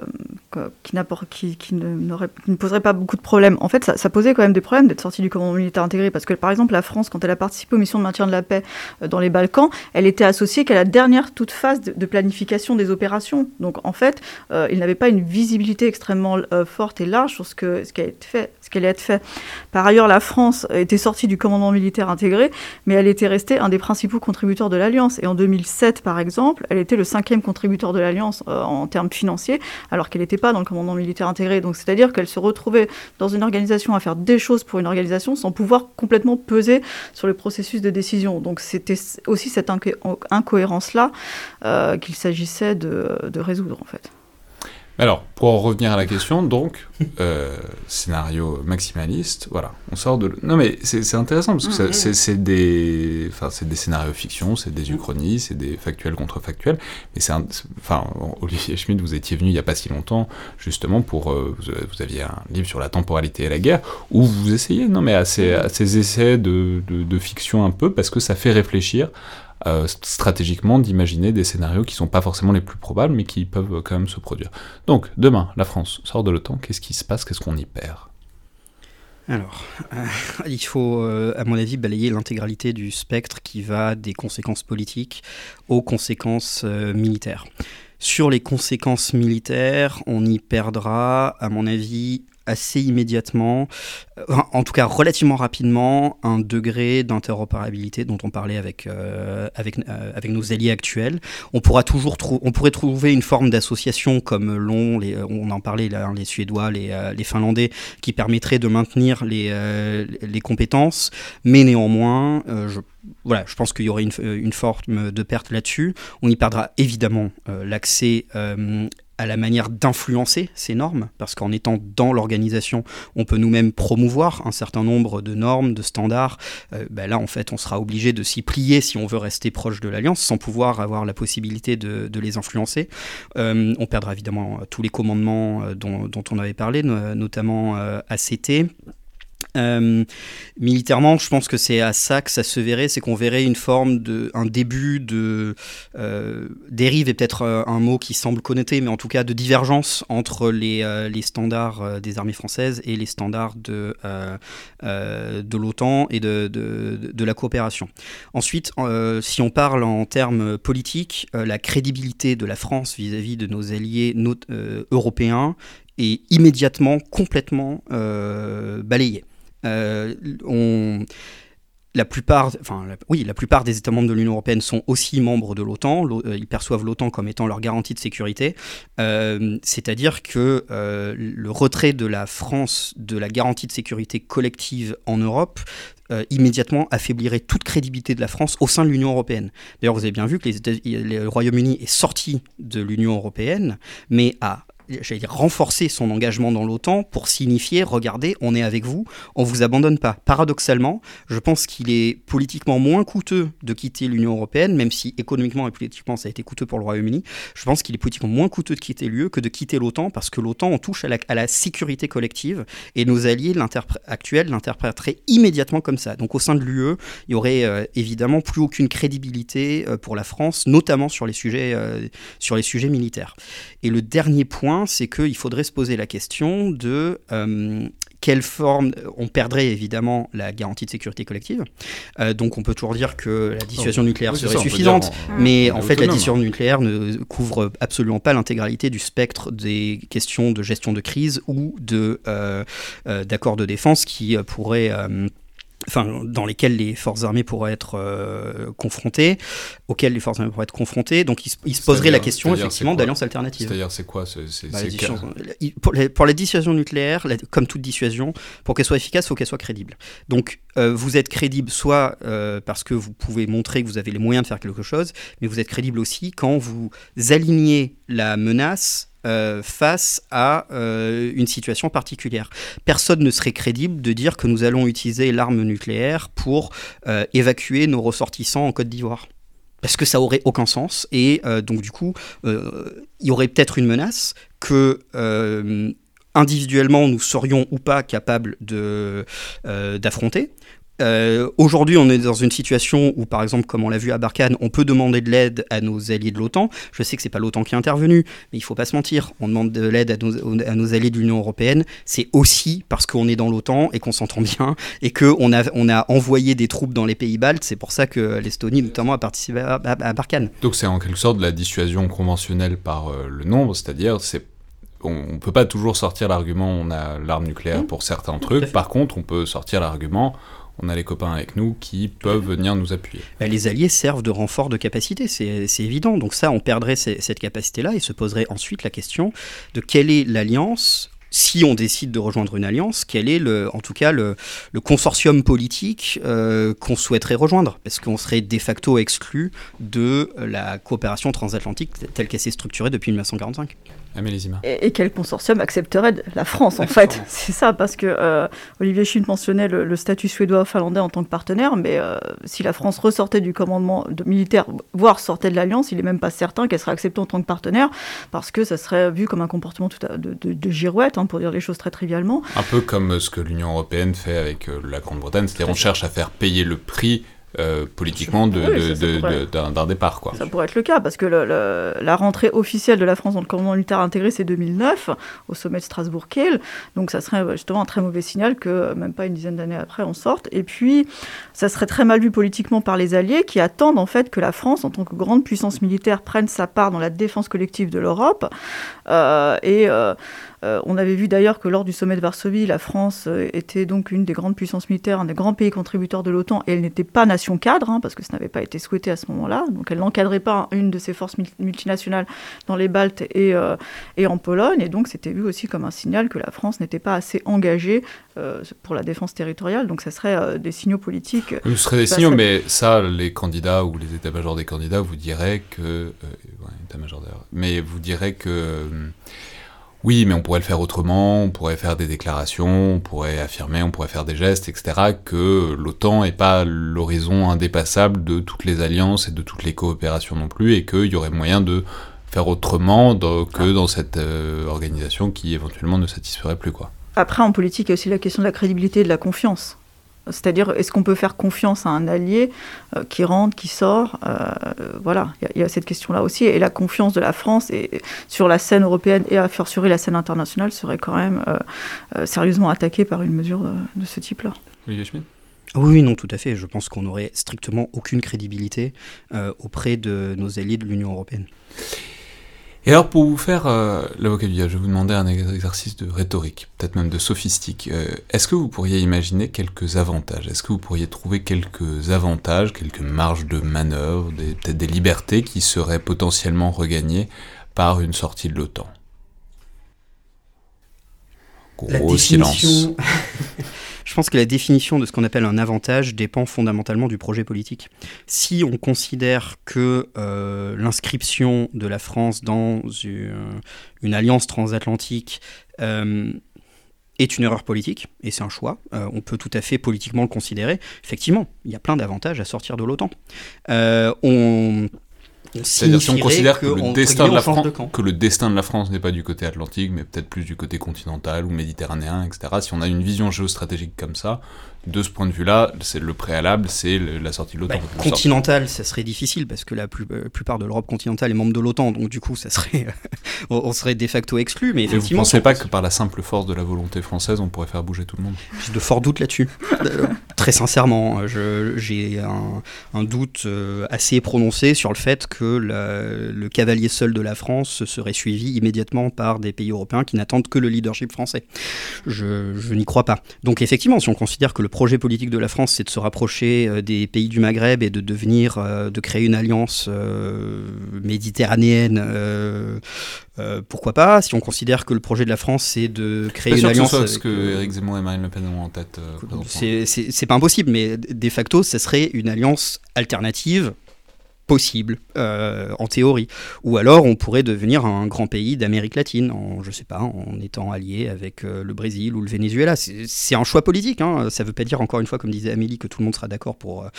qui, ne, poserait pas beaucoup de problèmes. En fait, ça, posait quand même des problèmes d'être sortie du commandement militaire intégré, parce que par exemple, la France, quand elle a participé aux missions de maintien de la paix euh, dans les Balkans, elle était associée qu'à la dernière toute phase de, planification des opérations. Donc en fait, euh, il n'avait pas une visibilité extrêmement forte et large sur ce qui a été fait. Fait. Par ailleurs, la France était sortie du commandement militaire intégré, mais elle était restée un des principaux contributeurs de l'Alliance. Et en 2007, par exemple, elle était le cinquième contributeur de l'Alliance euh, en termes financiers, alors qu'elle n'était pas dans le commandement militaire intégré. Donc c'est-à-dire qu'elle se retrouvait dans une organisation à faire des choses pour une organisation sans pouvoir complètement peser sur le processus de décision. Donc c'était aussi cette inco- incohérence-là euh, qu'il s'agissait de résoudre, en fait. Alors, pour en revenir à la question, donc, euh, scénario maximaliste, voilà, on sort de... Non mais c'est c'est intéressant, parce que ça- c'est c'est des... Enfin, c'est des scénarios fiction, c'est des uchronies, c'est des factuels contre factuels, mais c'est un... Enfin, Olivier Schmitt, vous étiez venu il n'y a pas si longtemps, justement, pour... euh, vous, vous aviez un livre sur la temporalité et la guerre, où vous essayez, non mais à ces, à ces essais de, de, de fiction un peu, parce que ça fait réfléchir euh, stratégiquement d'imaginer des scénarios qui sont pas forcément les plus probables, mais qui peuvent quand même se produire. Donc, demain, la France sort de l'OTAN, qu'est-ce qui se passe? Qu'est-ce qu'on y perd? Alors, euh, (laughs) il faut, euh, à mon avis, balayer l'intégralité du spectre qui va des conséquences politiques aux conséquences militaires. Sur les conséquences militaires, on y perdra, à mon avis, assez immédiatement, euh, en tout cas relativement rapidement, un degré d'interopérabilité dont on parlait avec, euh, avec, euh, avec nos alliés actuels. On, pourra toujours trou- on pourrait trouver une forme d'association comme l'ont, on en parlait là, les Suédois, les, Finlandais, qui permettrait de maintenir les, les compétences, mais néanmoins, je, voilà, je pense qu'il y aurait une, une forme de perte là-dessus. On y perdra évidemment l'accès à la manière d'influencer ces normes, parce qu'en étant dans l'organisation, on peut nous-mêmes promouvoir un certain nombre de normes, de standards. Euh, ben là, en fait, on sera obligé de s'y plier si on veut rester proche de l'Alliance, sans pouvoir avoir la possibilité de, les influencer. Euh, on perdra évidemment tous les commandements euh, dont, on avait parlé, no- notamment ACT. Euh, militairement, je pense que c'est à ça que ça se verrait, c'est qu'on verrait une forme un début de euh, dérive est peut-être euh, un mot qui semble connoté, mais en tout cas de divergence entre les, standards des armées françaises et les standards de, de l'OTAN et de, de, la coopération. Ensuite, si on parle en termes politiques, la crédibilité de la France vis-à-vis de nos alliés européens est immédiatement, complètement balayée. Euh, la plupart, enfin, oui, la plupart des États membres de l'Union européenne sont aussi membres de l'OTAN. L'O- euh, Ils perçoivent l'OTAN comme étant leur garantie de sécurité. Euh, C'est-à-dire que le retrait de la France de la garantie de sécurité collective en Europe immédiatement affaiblirait toute crédibilité de la France au sein de l'Union européenne. D'ailleurs, vous avez bien vu que le Royaume-Uni est sorti de l'Union européenne, mais a j'allais dire, renforcer son engagement dans l'OTAN pour signifier, regardez, on est avec vous, on vous abandonne pas. Paradoxalement, je pense qu'il est politiquement moins coûteux de quitter l'Union européenne, même si économiquement et politiquement ça a été coûteux pour le Royaume-Uni. Je pense qu'il est politiquement moins coûteux de quitter l'UE que de quitter l'OTAN, parce que l'OTAN, on touche à la, sécurité collective, et nos alliés actuels l'interpréteraient immédiatement comme ça. Donc au sein de l'UE, il y aurait euh, évidemment plus aucune crédibilité euh, pour la France, notamment sur les sujets, euh, sur les sujets militaires. Et le dernier point, c'est qu'il faudrait se poser la question de euh, quelle forme. On perdrait évidemment la garantie de sécurité collective. Euh, donc on peut toujours dire que la dissuasion nucléaire Oui, c'est serait ça, suffisante, mais en fait la dissuasion nucléaire ne couvre absolument pas l'intégralité du spectre des questions de gestion de crise ou de euh, euh, d'accords de défense qui euh, pourraient euh, enfin, dans lesquels les forces armées pourraient être euh, confrontées, auxquelles les forces armées pourraient être confrontées. Donc, il, se- poserait la question effectivement c'est quoi d'alliance alternative. C'est-à-dire, c'est quoi c'est- Bah, pour, la, pour la dissuasion nucléaire, la- comme toute dissuasion, pour qu'elle soit efficace, il faut qu'elle soit crédible. Donc, euh, vous êtes crédible soit euh, parce que vous pouvez montrer que vous avez les moyens de faire quelque chose, mais vous êtes crédible aussi quand vous alignez la menace euh, face à euh, une situation particulière. Personne ne serait crédible de dire que nous allons utiliser l'arme nucléaire pour euh, évacuer nos ressortissants en Côte d'Ivoire. Parce que ça aurait aucun sens et donc du coup il y aurait peut-être une menace que individuellement nous serions ou pas capables d'affronter. Euh, Aujourd'hui, on est dans une situation où, par exemple, comme on l'a vu à Barkhane, on peut demander de l'aide à nos alliés de l'OTAN. Je sais que c'est pas l'OTAN qui est intervenu, mais il faut pas se mentir. On demande de l'aide à nos, à nos alliés de l'Union européenne. C'est aussi parce qu'on est dans l'OTAN et qu'on s'entend bien et qu'on a, on a envoyé des troupes dans les pays baltes. C'est pour ça que l'Estonie, notamment, a participé à, à- à Barkhane. Donc c'est en quelque sorte de la dissuasion conventionnelle par euh, le nombre, c'est-à-dire c'est on, on peut pas toujours sortir l'argument on a l'arme nucléaire pour certains trucs. Par contre, on peut sortir l'argument on a les copains avec nous qui peuvent venir nous appuyer. Bah, les alliés servent de renfort de capacité, c'est évident. Donc ça, on perdrait cette capacité-là et se poserait ensuite la question de quelle est l'alliance si on décide de rejoindre une alliance, quel est le, en tout cas le, le consortium politique euh, qu'on souhaiterait rejoindre? Parce qu'on serait de facto exclu de la coopération transatlantique telle qu'elle s'est structurée depuis 1945. Et, et quel consortium accepterait la France, en fait (laughs) C'est ça, parce que euh, Olivier Schmitt mentionnait le, le statut suédois-finlandais en tant que partenaire, mais euh, si la France ressortait du commandement de- militaire, voire sortait de l'Alliance, il n'est même pas certain qu'elle serait acceptée en tant que partenaire, parce que ça serait vu comme un comportement tout à- de, de- de girouette, hein, pour dire les choses très trivialement. Un peu comme ce que l'Union européenne fait avec euh, la Grande-Bretagne, c'est-à-dire on cherche à faire payer le prix euh, politiquement Oui, pourrait. d'un départ. Quoi. Ça pourrait être le cas, parce que le- le- la rentrée officielle de la France dans le commandement militaire intégré, c'est 2009, au sommet de Strasbourg-Kiel. Donc ça serait justement un très mauvais signal que, euh, même pas une dizaine d'années après, on sorte. Et puis, ça serait très mal vu politiquement par les Alliés, qui attendent en fait que la France, en tant que grande puissance militaire, prenne sa part dans la défense collective de l'Europe. Euh, et euh, euh, on avait vu d'ailleurs que lors du sommet de Varsovie, la France euh, était donc une des grandes puissances militaires, un des grands pays contributeurs de l'OTAN, et elle n'était pas nation cadre, hein, parce que ça n'avait pas été souhaité à ce moment-là. Donc elle n'encadrait pas une de ces forces mul- multinationales dans les Baltes et, euh, et en Pologne, et donc c'était vu aussi comme un signal que la France n'était pas assez engagée euh, pour la défense territoriale. Donc ça serait des signaux politiques. Ce seraient des signaux, serait- mais ça, les candidats ou les états-majors des candidats vous diraient que. ouais, état-major d'ailleurs. Mais vous diraient que. Oui, mais on pourrait le faire autrement, on pourrait faire des déclarations, on pourrait affirmer, on pourrait faire des gestes, etc. Que l'OTAN n'est pas l'horizon indépassable de toutes les alliances et de toutes les coopérations non plus, et qu'il y aurait moyen de faire autrement que dans cette euh, organisation qui éventuellement ne satisferait plus. quoi. Après, en politique, il y a aussi la question de la crédibilité et de la confiance. C'est-à-dire, est-ce qu'on peut faire confiance à un allié euh, qui rentre, qui sort Euh, Voilà, il y a- il y, a cette question-là aussi. Et la confiance de la France et, sur la scène européenne et à fortiori la scène internationale serait quand même euh, euh, sérieusement attaquée par une mesure de, de ce type-là. Olivier Schmitt Oui, non, tout à fait. Je pense qu'on n'aurait strictement aucune crédibilité euh, auprès de nos alliés de l'Union européenne. Et alors, pour vous faire euh, l'avocat du diable, je vais vous demander un exercice de rhétorique, peut-être même de sophistique. Euh, Est-ce que vous pourriez imaginer quelques avantages? Est-ce que vous pourriez trouver quelques avantages, quelques marges de manœuvre, peut-être des libertés qui seraient potentiellement regagnées par une sortie de l'OTAN? Gros silence. (laughs) Je pense que la définition de ce qu'on appelle un avantage dépend fondamentalement du projet politique. Si on considère que euh, l'inscription de la France dans une, alliance transatlantique euh, est une erreur politique, et c'est un choix, euh, on peut tout à fait politiquement le considérer. Effectivement, il y a plein d'avantages à sortir de l'OTAN. On C'est-à-dire si on considère que, que, le destin de la France, de camp. que le destin de la France n'est pas du côté atlantique, mais peut-être plus du côté continental ou méditerranéen, etc. Si on a une vision géostratégique comme ça, de ce point de vue-là, c'est le préalable, c'est la sortie de l'OTAN. Bah, continental, ça serait difficile parce que la plus- euh, plupart de l'Europe continentale est membre de l'OTAN, donc du coup, ça serait, (laughs) on serait de facto exclu. Mais Et vous effectivement, pensez pas que par la simple force de la volonté française, on pourrait faire bouger tout le monde? J'ai de forts doutes là-dessus. (laughs) très sincèrement, j'ai un, un, doute euh, assez prononcé sur le fait que le cavalier seul de la France serait suivi immédiatement par des pays européens qui n'attendent que le leadership français. Je, je n'y crois pas. Donc effectivement, si on considère que le projet politique de la France, c'est de se rapprocher euh, des pays du Maghreb et de devenir, euh, de créer une alliance méditerranéenne, pourquoi pas Si on considère que le projet de la France, c'est de créer une alliance... Que ce que Eric Zemmour et Marine Le Pen ont en tête. c'est pas impossible, mais de facto, ce serait une alliance alternative possible euh, en théorie. Ou alors on pourrait devenir un grand pays d'Amérique latine, en, je sais pas, en étant allié avec euh, le Brésil ou le Venezuela. C'est un choix politique. Hein. Ça veut pas dire encore une fois, comme disait Amélie, que tout le monde sera d'accord pour, euh,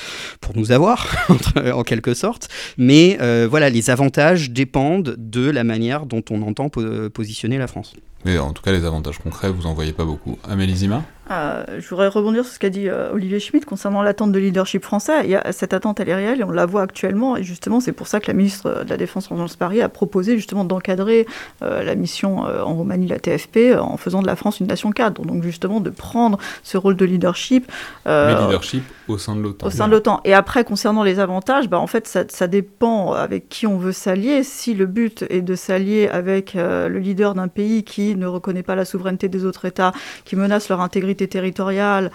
pour nous avoir, (laughs) en quelque sorte. Mais voilà, les avantages dépendent de la manière dont on entend positionner la France. Mais en tout cas, les avantages concrets, vous en voyez pas beaucoup. Amélie Zima? Euh, je voudrais rebondir sur ce qu'a dit euh, Olivier Schmitt concernant l'attente de leadership français. Il y a, cette attente, elle est réelle et on la voit actuellement. Et justement, c'est pour ça que la ministre de la Défense, Florence Paris, a proposé justement d'encadrer euh, la mission en Roumanie, la TFP, en faisant de la France une nation cadre. Donc justement, de prendre ce rôle de leadership. Mais leadership au sein de l'OTAN. Au sein de l'OTAN. Et après, concernant les avantages, bah, en fait, ça, ça dépend avec qui on veut s'allier. Si le but est de s'allier avec le leader d'un pays qui ne reconnaît pas la souveraineté des autres États, qui menace leur intégrité territoriale.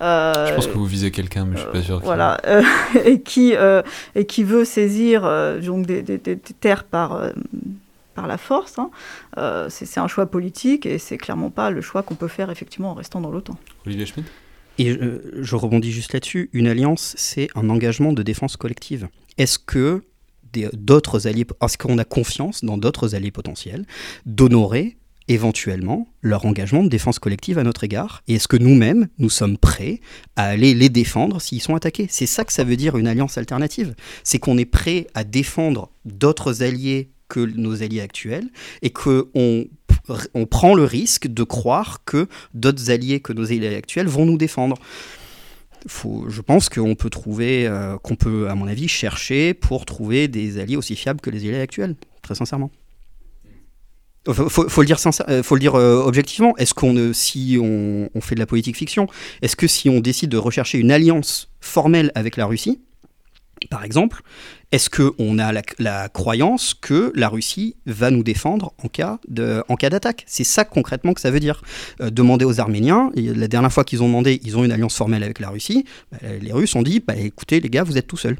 Euh, je pense que vous visez quelqu'un, mais je suis pas sûr. Voilà, euh, (laughs) et qui euh, et qui veut saisir donc des, terres par par la force. Hein. c'est un choix politique et c'est clairement pas le choix qu'on peut faire effectivement en restant dans l'OTAN. Olivier Schmidt. Et je rebondis juste là-dessus. Une alliance, c'est un engagement de défense collective. Est-ce que d'autres alliés, est-ce qu'on a confiance dans d'autres alliés potentiels d'honorer éventuellement leur engagement de défense collective à notre égard Et est-ce que nous-mêmes, nous sommes prêts à aller les défendre s'ils sont attaqués? C'est ça que ça veut dire une alliance alternative. C'est qu'on est prêt à défendre d'autres alliés que nos alliés actuels et qu'on on prend le risque de croire que d'autres alliés que nos alliés actuels vont nous défendre. Je pense qu'on peut trouver, euh, qu'on peut, à mon avis, chercher pour trouver des alliés aussi fiables que les alliés actuels, très sincèrement. Faut, faut, le dire, euh, faut le dire euh, objectivement. Est-ce qu'on, si on, fait de la politique fiction, est-ce que si on décide de rechercher une alliance formelle avec la Russie, par exemple, est-ce qu'on a la, croyance que la Russie va nous défendre en cas, de, en cas d'attaque? C'est ça concrètement que ça veut dire. Euh, demander aux Arméniens, la dernière fois qu'ils ont demandé, ils ont une alliance formelle avec la Russie, bah, les Russes ont dit, bah, écoutez les gars, vous êtes tout seuls.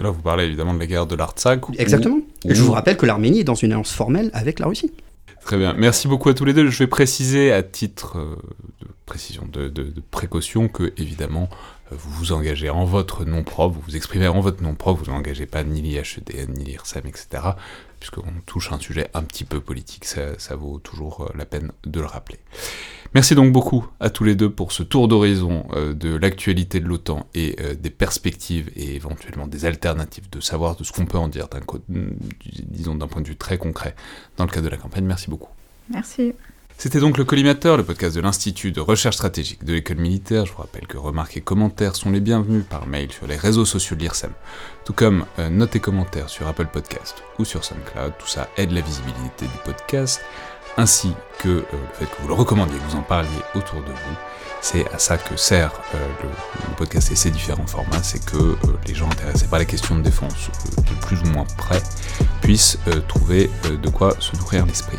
Là, vous parlez évidemment de la guerre de l'Artsakh. Exactement. Je vous rappelle que l'Arménie est dans une alliance formelle avec la Russie. Très bien. Merci beaucoup à tous les deux. Je vais préciser à titre euh, de précision, de, précaution, que évidemment, euh, vous vous engagez en votre nom propre, vous vous exprimez en votre nom propre, vous n'engagez pas ni l'IHEDN, ni l'IRSEM, etc. Puisqu'on touche un sujet un petit peu politique, ça, vaut toujours euh, la peine de le rappeler. Merci donc beaucoup à tous les deux pour ce tour d'horizon euh, de l'actualité de l'OTAN et euh, des perspectives et éventuellement des alternatives, de savoir de ce qu'on peut en dire, d'un disons d'un point de vue très concret dans le cadre de la campagne. Merci beaucoup. Merci. C'était donc le Collimateur, le podcast de l'Institut de recherche stratégique de l'école militaire. Je vous rappelle que remarques et commentaires sont les bienvenus par mail sur les réseaux sociaux de l'IRSEM, tout comme euh, notes et commentaires sur Apple Podcast ou sur SoundCloud. Tout ça aide la visibilité du podcast ainsi que euh, le fait que vous le recommandiez, que vous en parliez autour de vous. C'est à ça que sert euh, le, podcast et ses différents formats, c'est que euh, les gens intéressés par les questions de défense, de plus ou moins près, puissent trouver de quoi se nourrir l'esprit.